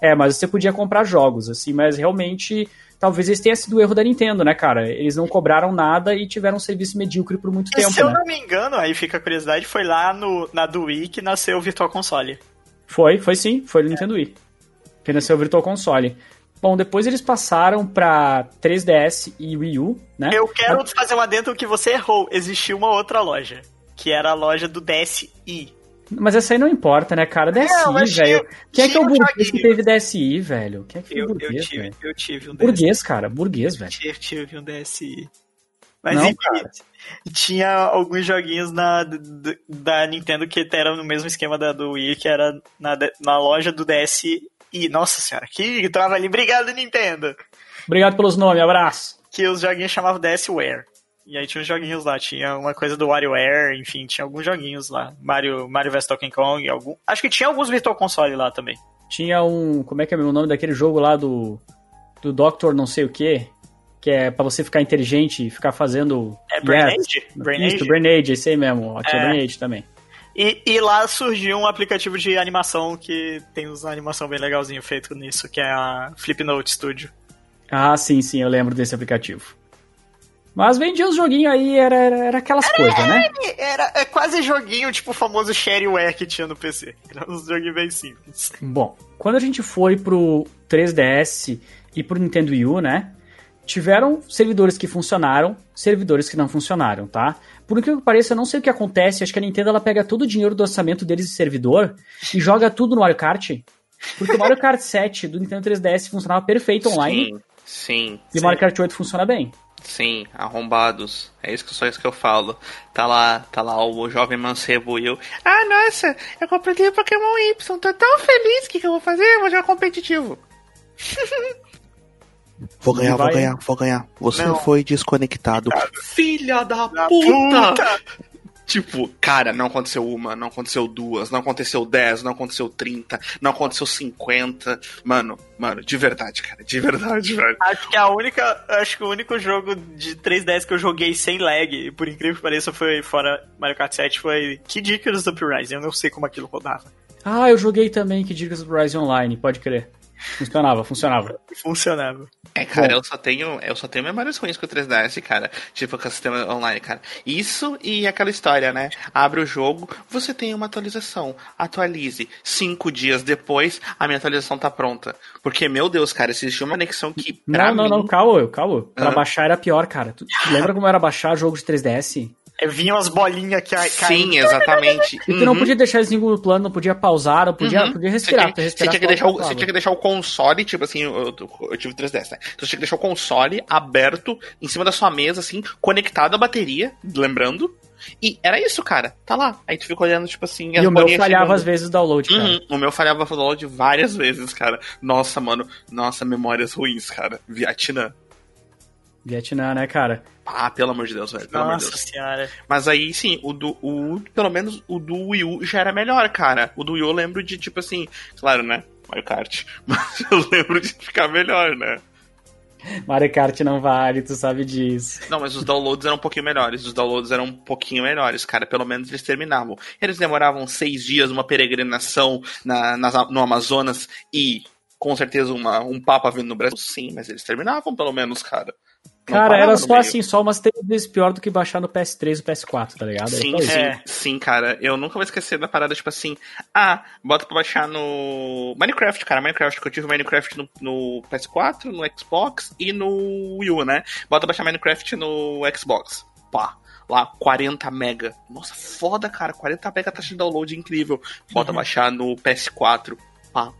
É, mas você podia comprar jogos, assim, mas realmente talvez esse tenha sido o erro da Nintendo, né, cara? Eles não cobraram nada e tiveram um serviço medíocre por muito tempo. Se eu né? não me engano, aí fica a curiosidade, foi lá no, na do Wii que nasceu o Virtual Console. Foi, foi sim, foi do Nintendo Wii. Que nasceu o Virtual Console. Bom, depois eles passaram pra 3DS e Wii U, né? Eu quero fazer uma dentro que você errou. Existia uma outra loja, que era a loja do DSi. Mas essa aí não importa, né, cara? DSi, velho. Quem é que é o burguês que teve DSi, velho? Quem é que foi eu, burguês, eu tive, velho? eu tive um DSi. Burguês, cara, burguês, velho. Eu tive um DSi. Mas Não, enfim, cara. tinha alguns joguinhos na, da Nintendo que eram no mesmo esquema da do Wii, que era na, na loja do DSi. Nossa senhora, que trava ali. Obrigado, Nintendo! Obrigado pelos nomes, abraço. Que os joguinhos chamavam DSware. E aí tinha uns joguinhos lá, tinha uma coisa do WarioWare, enfim, tinha alguns joguinhos lá. Mario, Mario vs Donkey Kong, algum... acho que tinha alguns Virtual Console lá também. Tinha um. Como é que é o nome daquele jogo lá do. Do Doctor não sei o que? Que é pra você ficar inteligente e ficar fazendo. É Brain Yes. Age? Brain Isso, Age? Brain Age, esse aí mesmo. Aqui é, É. Brain Age também. E, e lá surgiu um aplicativo de animação que tem uma animação bem legalzinho feito nisso, que é a Flipnote Studio. Ah, sim, sim, eu lembro desse aplicativo. Mas vendia os joguinhos aí, era, era, era aquelas coisas, né? E Era é quase joguinho, tipo o famoso shareware que tinha no PC. Era uns joguinhos bem simples. Bom, quando a gente foi pro 3DS e pro Nintendo Wii U, né? Tiveram servidores que funcionaram, servidores que não funcionaram, tá? Por incrível que pareça, eu não sei o que acontece, acho que a Nintendo ela pega todo o dinheiro do orçamento deles de servidor e joga tudo no Mario Kart. Porque o Mario Kart 7 do Nintendo 3DS funcionava perfeito online Sim, sim, e o Mario Kart 8 funciona bem. sim, arrombados. É isso que só isso que eu falo. Tá lá, tá lá o jovem mancebo e eu. Ah, nossa, eu comprei o Pokémon Y, tô tão feliz, o que, que eu vou fazer? Eu vou jogar competitivo. Vou ganhar, Vai. vou ganhar, vou ganhar. Você Não. foi desconectado. Filha da Da puta! puta! Tipo, cara, não aconteceu uma, não aconteceu duas, não aconteceu dez, não aconteceu trinta, não aconteceu cinquenta. Mano, mano, de verdade, cara, de verdade, velho. Acho que a única. Acho que o único jogo de 3DS que eu joguei sem lag, e por incrível que pareça, foi fora Mario Kart 7, foi Kid Icarus Uprising. Eu não sei como aquilo rodava. Ah, eu joguei também que Dicas do Rise Online, pode crer. Funcionava, funcionava. Funcionava. É, cara, eu só tenho, eu só tenho memórias ruins com o 3DS, cara. Tipo, com o sistema online, cara. Isso e aquela história, né? Abre o jogo, você tem uma atualização. Atualize. Cinco dias depois, a minha atualização tá pronta. Porque, meu Deus, cara, existia uma conexão que, pra Não, não, mim... não, calma, calma. Pra Ah. baixar era pior, cara. Tu, tu lembra como era baixar jogo de 3DS? Vinham as bolinhas que caindo. Sim, exatamente. E tu não Uhum. podia deixar em segundo plano, não podia pausar, não podia, Uhum. podia respirar. Você tinha, respirar você tinha deixar você tinha que deixar o console, tipo assim, eu, eu- eu tive 3DS, né? Então você tinha que deixar o console aberto em cima da sua mesa, assim, conectado à bateria, lembrando. E era isso, cara. Tá lá. Aí tu fica olhando, tipo assim, E o meu falhava chegando. às vezes o download, cara. Uhum. O meu falhava o download várias vezes, cara. Nossa, mano. Nossa, memórias ruins, cara. Vietnã. Vietnã, né, cara? Ah, pelo amor de Deus, velho. Pelo amor de Nossa Deus. senhora. Mas aí, sim, o do. O, pelo menos o do Wii U já era melhor, cara. O do Wii U eu lembro de, tipo assim, claro, né? Mario Kart. Mas eu lembro de ficar melhor, né? Mario Kart não vale, tu sabe disso. Não, mas os downloads eram um pouquinho melhores. Os downloads eram um pouquinho melhores, cara. Pelo menos eles terminavam. Eles demoravam seis dias, uma peregrinação na, nas- no Amazonas e com certeza uma, um Papa vindo no Brasil. Sim, mas eles terminavam pelo menos, cara. Cara, era só meio. assim, só umas três vezes pior do que baixar no PS3 e PS4, tá ligado? Era Sim, É. sim, cara. Eu nunca vou esquecer da parada, tipo assim, ah, bota pra baixar no. Minecraft, cara, Minecraft, que eu tive Minecraft no, no PS4, no Xbox e no Wii U, né? Bota pra baixar Minecraft no Xbox. Pá. Lá, 40 mega. Nossa, foda, cara. 40 mega taxa de download incrível. Bota Uhum. baixar no PS4. Pá.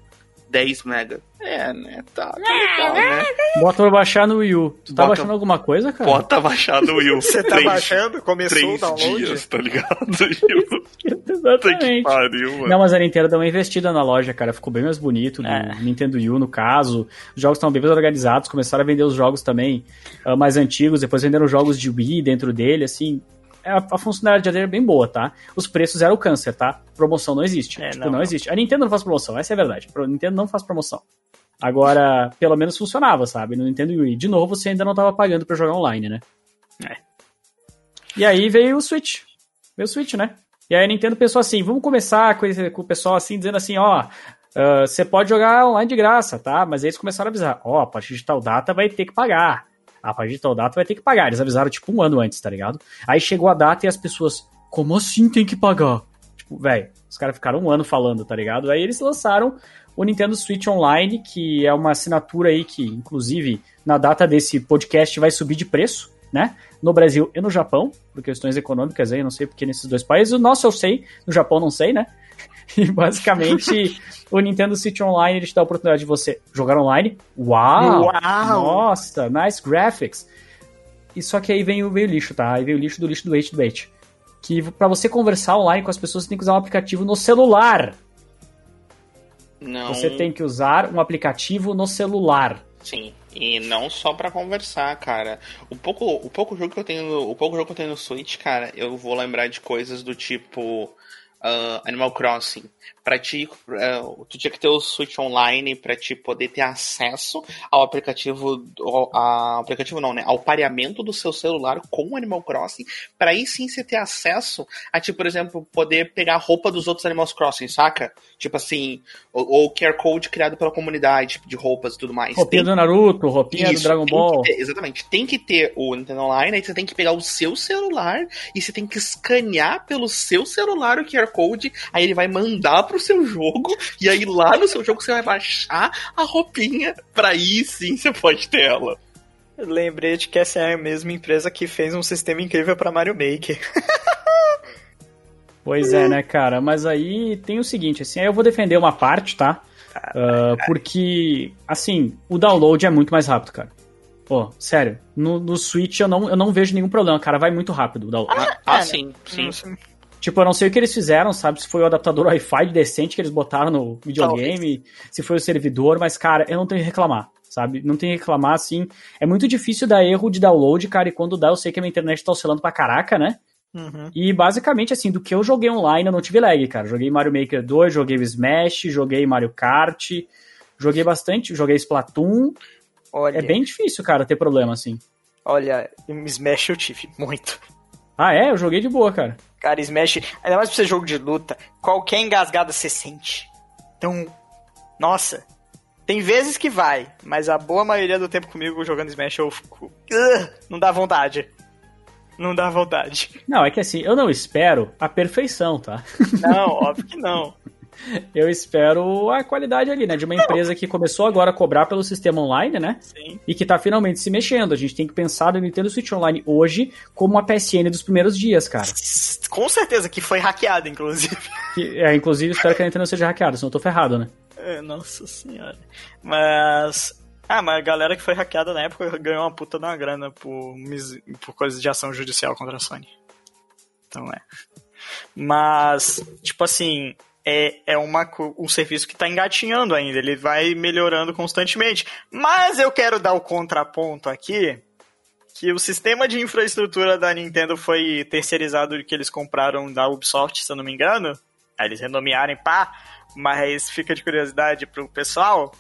10 mega. É, né? Tá, tá legal, né? Bota pra baixar no Wii U. Tu tá Bota- baixando alguma coisa, cara? Bota baixar no Wii U. Você tá baixando? Começou o Três download? dias, tá ligado? Puta que Exatamente. pariu, mano. Não, mas a Nintendo deu uma investida na loja, cara. Ficou bem mais bonito. Do É. Nintendo Wii U, no caso. Os jogos estão bem mais organizados. Começaram a vender os jogos também ah, mais antigos. Depois venderam jogos de Wii dentro dele, assim. É, A, a funcionalidade dele é bem boa, tá? Os preços eram o câncer, tá? Promoção não existe. É, tipo, não, não, existe. A Nintendo não faz promoção, essa é a verdade. A Nintendo não faz promoção. Agora, pelo menos funcionava, sabe? No Nintendo Wii. De novo, você ainda não tava pagando pra jogar online, né? É. E aí veio o Switch. Veio o Switch, né? E aí a Nintendo pensou assim, vamos começar com, esse- com o pessoal assim, dizendo assim, ó, você pode jogar online de graça, tá? Mas aí eles começaram a avisar, ó, a partir de tal data vai ter que pagar. A partir de tal data vai ter que pagar. Eles avisaram tipo um ano antes, tá ligado? Aí chegou a data e as pessoas, como assim tem que pagar? Tipo, velho, os caras ficaram um ano falando, tá ligado? Aí eles lançaram o Nintendo Switch Online, que é uma assinatura aí que, inclusive, na data desse podcast vai subir de preço, né? No Brasil e no Japão, por questões econômicas aí, não sei porque nesses dois países. O nosso eu sei, no Japão não sei, né? E basicamente, o Nintendo Switch Online ele te dá a oportunidade de você jogar online. Uau! Uau! Nossa, nice graphics. E só que aí vem o, vem o lixo, tá? Aí vem o lixo do lixo do hate do hate. Que pra você conversar online com as pessoas, você tem que usar um aplicativo no celular. Não, Você tem que usar um aplicativo no celular. sim. E não só pra conversar, cara. O pouco, o pouco jogo que eu tenho, o pouco jogo que eu tenho no Switch, cara, eu vou lembrar de coisas do tipo ah, Animal Crossing. Pra ti, ah, tu tinha que ter o Switch online pra ti poder ter acesso ao aplicativo, ao, ao aplicativo não, né? Ao pareamento do seu celular com o Animal Crossing, pra aí sim você ter acesso a, tipo, por exemplo, poder pegar a roupa dos outros Animal Crossing, saca? Tipo assim, ou, ou QR Code criado pela comunidade, de roupas e tudo mais. Roupinha Tem- do Naruto, roupinha do isso, Dragon tem Ball. ter- exatamente. Tem que ter o Nintendo Online, aí você tem que pegar o seu celular e você tem que escanear pelo seu celular o QR Code, aí ele vai mandar pro seu jogo, e aí lá no seu jogo você vai baixar a roupinha, pra aí sim você pode ter ela. Lembrei de que essa é a mesma empresa que fez um sistema incrível pra Mario Maker. Pois é, né, cara? Mas aí tem o seguinte, assim, aí eu vou defender uma parte, tá? Ah, porque, assim, o download é muito mais rápido, cara. Pô, sério, no, no Switch eu não, eu não vejo nenhum problema, cara, vai muito rápido o download. Ah, ah, sim, sim. Tipo, eu não sei o que eles fizeram, sabe? Se foi o adaptador Wi-Fi decente que eles botaram no videogame, se foi o servidor, mas, cara, eu não tenho que reclamar, sabe? Não tenho que reclamar, assim. É muito difícil dar erro de download, cara, e quando dá, eu sei que a minha internet tá oscilando pra caraca, né? Uhum. E basicamente, assim, do que eu joguei online, eu não tive lag, cara. Joguei Mario Maker 2, joguei o Smash, joguei Mario Kart, joguei bastante, joguei Splatoon. Olha, É bem difícil, cara, ter problema, assim. olha, Smash eu tive muito. Ah, é? Eu joguei de boa, cara. Cara, Smash, ainda mais pra ser jogo de luta, qualquer engasgada você sente. Então, nossa, tem vezes que vai, mas a boa maioria do tempo comigo jogando Smash eu fico. "Ugh", não dá vontade. Não dá vontade. Não, é que assim, eu não espero a perfeição, tá? Não, óbvio que não. Eu espero a qualidade ali, né? De uma empresa que começou agora a cobrar pelo sistema online, né? Sim. E que tá finalmente se mexendo. A gente tem que pensar no Nintendo Switch Online hoje como uma PSN dos primeiros dias, cara. Com certeza que foi hackeado, inclusive. Que, é, inclusive, espero que a Nintendo seja hackeada, senão eu tô ferrado, né? É, nossa senhora. Mas. Ah, mas a galera que foi hackeada na época ganhou uma puta da grana por, por coisas de ação judicial contra a Sony. Então é. Mas, tipo assim, é, é uma, um serviço que tá engatinhando ainda. Ele vai melhorando constantemente. Mas eu quero dar o contraponto aqui. Que o sistema de infraestrutura da Nintendo foi terceirizado que eles compraram da Ubisoft, se eu não me engano. Eles renomearem pá, mas fica de curiosidade pro pessoal.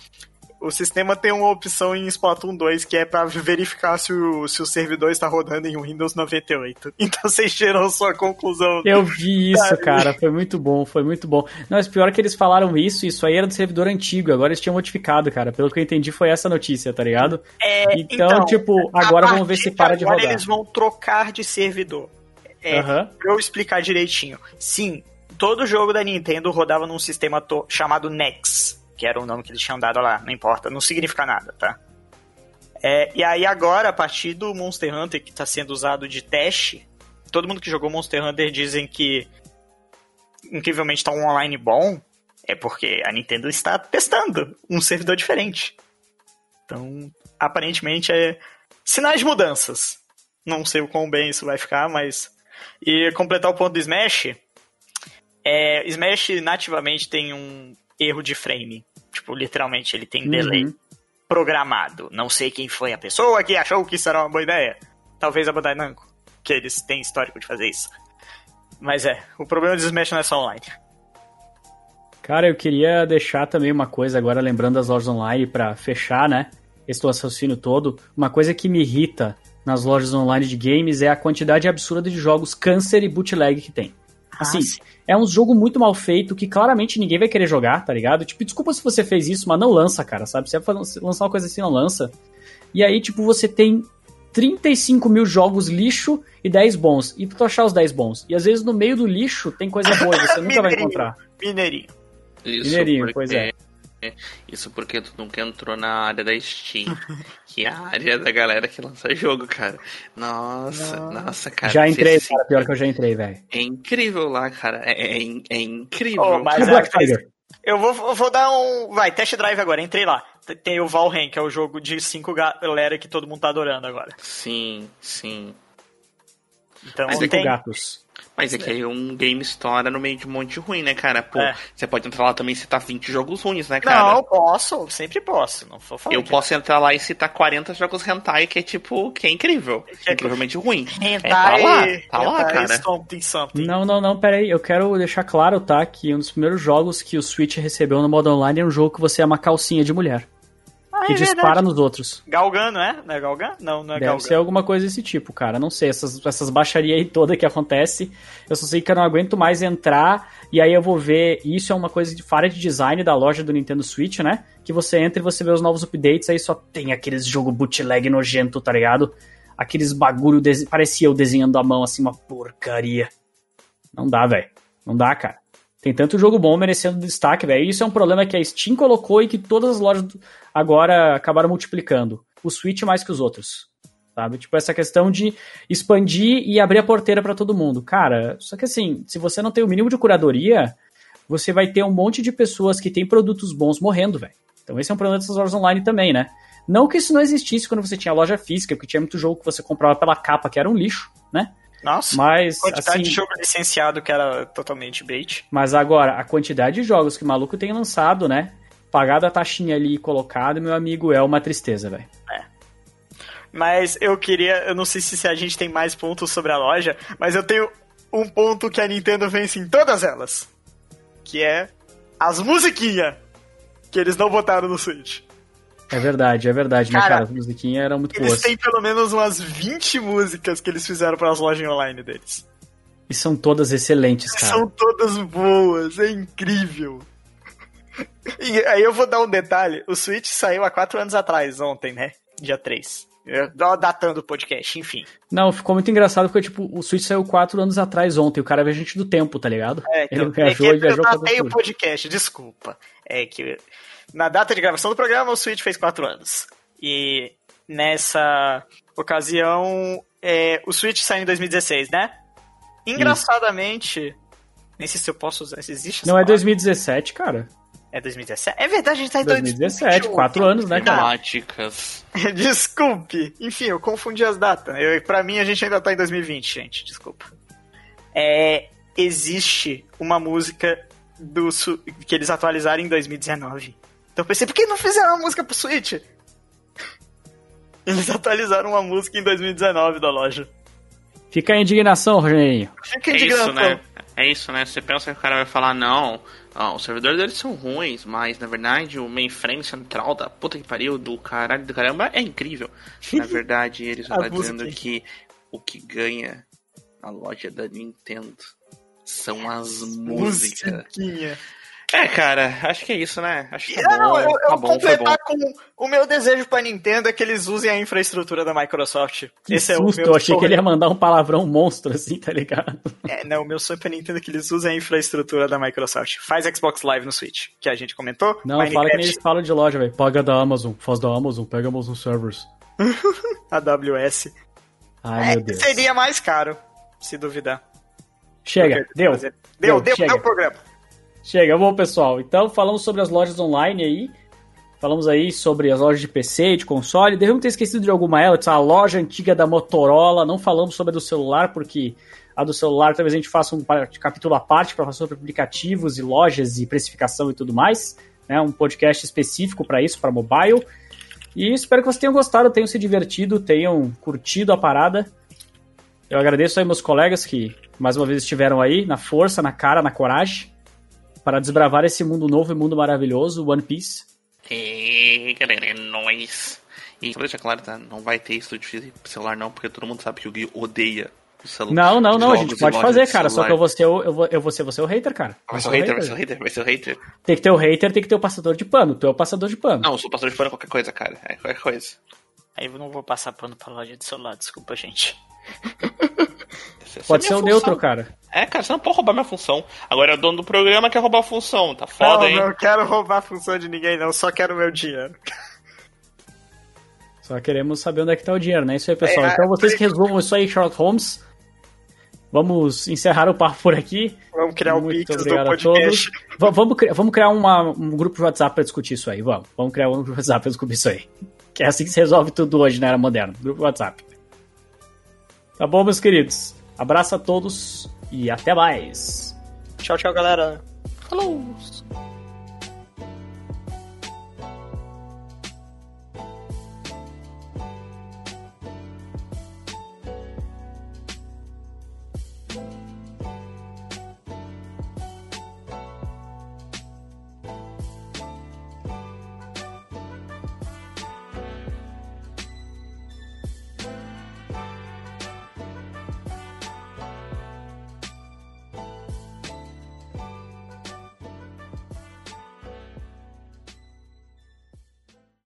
O sistema tem uma opção em Splatoon 2 que é pra verificar se o, se o servidor está rodando em Windows 98. Então vocês tiram sua conclusão. Eu vi isso, cara. Foi muito bom, foi muito bom. Não, mas pior é que eles falaram isso, isso aí era do servidor antigo, agora eles tinham modificado, cara. Pelo que eu entendi, foi essa notícia, tá ligado? É, Então, tipo, a agora vamos ver se para de agora rodar. eles vão trocar de servidor. É, Aham. Pra eu explicar direitinho. Sim, todo jogo da Nintendo rodava num sistema chamado NEX, que era o nome que eles tinham dado lá, não importa, não significa nada, tá? É, e aí agora, a partir do Monster Hunter que está sendo usado de teste, todo mundo que jogou Monster Hunter dizem que incrivelmente tá um online bom. É porque a Nintendo está testando um servidor diferente. Então, aparentemente é sinais de mudanças. Não sei o quão bem isso vai ficar, mas. E completar o ponto do Smash. É, Smash nativamente tem um erro de frame. Tipo, literalmente, ele tem delay Uhum. programado. Não sei quem foi a pessoa que achou que isso era uma boa ideia. Talvez a Bandai Namco, que eles têm histórico de fazer isso. Mas é, o problema do Smash não é só online. Cara, eu queria deixar também uma coisa agora, lembrando das lojas online, pra fechar, né? Esse raciocínio todo. Uma coisa que me irrita nas lojas online de games é a quantidade absurda de jogos câncer e bootleg que tem. Assim, sim. é um jogo muito mal feito que claramente ninguém vai querer jogar, tá ligado? Tipo, desculpa se você fez isso, mas não lança, cara, sabe? Se você vai lançar uma coisa assim, não lança. E aí, tipo, você tem 35 mil jogos lixo e 10 bons. E pra tu achar os 10 bons. E às vezes no meio do lixo tem coisa boa e você nunca vai encontrar. Mineirinho. Isso Mineirinho, porque, pois é. Isso porque tu nunca entrou na área da Steam, que é a área da galera que lança jogo, cara. Nossa, nossa, cara. já entrei, cara. Pior que eu já entrei, velho. É incrível lá, cara. É, é, é incrível. Oh, mas o é, Black Tiger? Eu vou, eu vou dar um. Vai, test drive agora, entrei lá. Tem o Valheim, que é o jogo de cinco galera que todo mundo tá adorando agora. Sim, sim. Então Mas é Cinco tem. gatos. Mas é que aí um game store no meio de um monte de ruim, né, cara? Pô, É. você pode entrar lá também e citar 20 jogos ruins, né, cara? Não, posso, sempre posso. Não vou falar Eu posso entrar lá e citar 40 jogos hentai que é tipo, que é incrível. Que é- incrivelmente ruim. Hentai, É, tá lá, tá lá, cara. Something, something. Não, não, não, pera aí. Eu quero deixar claro, tá? Que um dos primeiros jogos que o Switch recebeu no modo online é um jogo que você é uma calcinha de mulher. Ah, Que é dispara verdade. nos outros. Galgan, não é? Não é Galgan? Não, não é Deve Galgan. ser alguma coisa desse tipo, cara. Não sei, essas, essas baixarias aí toda que acontece. Eu só sei que eu não aguento mais entrar. E aí eu vou ver. Isso é uma coisa de falha de design da loja do Nintendo Switch, né? Que você entra e você vê os novos updates, aí só tem aqueles jogo bootleg nojento, tá ligado? Aqueles bagulho. dese- Parecia eu desenhando a mão assim, uma porcaria. Não dá, velho. Não dá, cara. Tem tanto jogo bom merecendo destaque, velho. Isso é um problema que a Steam colocou e que todas as lojas agora acabaram multiplicando. O Switch mais que os outros. Sabe? Tipo, essa questão de expandir e abrir a porteira pra todo mundo. Cara, só que assim, se você não tem o mínimo de curadoria, você vai ter um monte de pessoas que têm produtos bons morrendo, velho. Então esse é um problema dessas lojas online também, né? Não que isso não existisse quando você tinha loja física, porque tinha muito jogo que você comprava pela capa, que era um lixo, né? Nossa, Mas, quantidade assim, de jogo licenciado que era totalmente bait. mas agora, a quantidade de jogos que o maluco tem lançado, né? Pagado a taxinha ali e colocado, meu amigo, é uma tristeza, velho. Mas eu queria, eu não sei se a gente tem mais pontos sobre a loja, mas eu tenho um ponto que a Nintendo vence em todas elas. Que é as musiquinhas que eles não botaram no Switch. É verdade, é verdade, né, Cara, cara? As musiquinhas eram muito Eles boas. têm pelo menos umas 20 músicas que eles fizeram para as lojas online deles. E são todas excelentes, cara. São todas boas, é incrível. E aí eu vou dar um detalhe: o Switch saiu há 4 anos atrás, ontem, né? Dia 3. Eu- Datando o podcast, enfim. Não, ficou muito engraçado porque, tipo, o Switch saiu quatro anos atrás ontem. O cara é viajante do tempo, tá ligado? É, Ele então, viajou é que viajou eu datei o podcast, desculpa. É que na data de gravação do programa, o Switch fez 4 anos. E nessa ocasião, é, o Switch saiu em 2016, né? Engraçadamente, nem sei se eu posso usar, se existe Não é palavra. 2017, cara. É 2017? É verdade, a gente tá em 2017, 2021. quatro anos, né, cara? Temáticas. Desculpe. Enfim, eu confundi as datas. Eu, pra mim, a gente ainda tá em 2020, gente. Desculpa. É, existe uma música do que eles atualizaram em 2019. Então eu pensei, por que não fizeram uma música pro Switch? Eles atualizaram uma música em 2019 da loja. Fica a indignação, Rogerinho. Fica É isso, indignação. né? É isso, né? Você pensa que o cara vai falar, não, ó, os servidores deles são ruins, mas na verdade o mainframe central da puta que pariu, do caralho do caramba, é incrível. Na verdade, eles A estão dizendo música. que o que ganha na loja da Nintendo são as músicas. Musiquinha. É, cara, acho que é isso, né? Acho que tá não, bom, eu, eu tá foi bom. completar com o meu desejo pra Nintendo é que eles usem a infraestrutura da Microsoft. Que Esse susto, é o meu eu achei que ele ia mandar um palavrão monstro assim, tá ligado? É, não, o meu sonho pra Nintendo é que eles usem a infraestrutura da Microsoft. Faz Xbox Live no Switch, que a gente comentou. Não, fala que nem Minecraft, eles falam de loja, velho. Paga da Amazon, faz da Amazon, pega Amazon Servers. AWS. Ai, É, meu Deus. seria mais caro, se duvidar. Chega, deu. Deu, Deu, deu, deu, chega. o programa. Chega, bom, pessoal. Então, falamos sobre as lojas online aí. Falamos aí sobre as lojas de PC, de console. Devemos ter esquecido de alguma Alex, a loja antiga da Motorola. Não falamos sobre a do celular, porque a do celular talvez a gente faça um capítulo à parte para falar sobre aplicativos e lojas e precificação e tudo mais. Né? Um podcast específico para isso, para mobile. E espero que vocês tenham gostado, tenham se divertido, tenham curtido a parada. Eu agradeço aí meus colegas que mais uma vez estiveram aí, na força, na cara, na coragem, para desbravar esse mundo novo e mundo maravilhoso, One Piece. E galera, é nóis. E só deixar claro, tá? Não vai ter isso de celular não, porque todo mundo sabe que o Gui odeia o celular. Não, não, não, a gente pode fazer, cara. Só que eu vou ser o, eu vou, eu vou ser você o hater, cara. Vai ser o hater, vai ser o hater, vai ser o hater. Tem que ter o hater, tem que ter o passador de pano. Tu é o passador de pano. Não, eu sou passador de pano qualquer coisa, cara. É qualquer coisa. Aí eu não vou passar pano pra loja de celular, desculpa, gente. Essa Pode é ser o função. neutro, cara. É, cara, você não pode roubar minha função. Agora é o dono do programa que quer roubar a função. Tá foda, não, hein? não quero roubar a função de ninguém, não. Só quero meu dinheiro. Só queremos saber onde é que tá o dinheiro, né? Isso aí, pessoal. É, então vocês que resolvam isso aí, Sherlock Holmes. Vamos encerrar o papo por aqui. Vamos criar Muito Pix do obrigado a podcast. todos. Va- Vamos, criar- vamos criar uma- um grupo de WhatsApp pra discutir isso aí. Vamos. Vamos criar um grupo de WhatsApp pra discutir isso aí. Que é assim que se resolve tudo hoje na era moderna. Grupo de WhatsApp. Tá bom, meus queridos? Abraço a todos e até mais. Tchau, tchau, galera. Falou!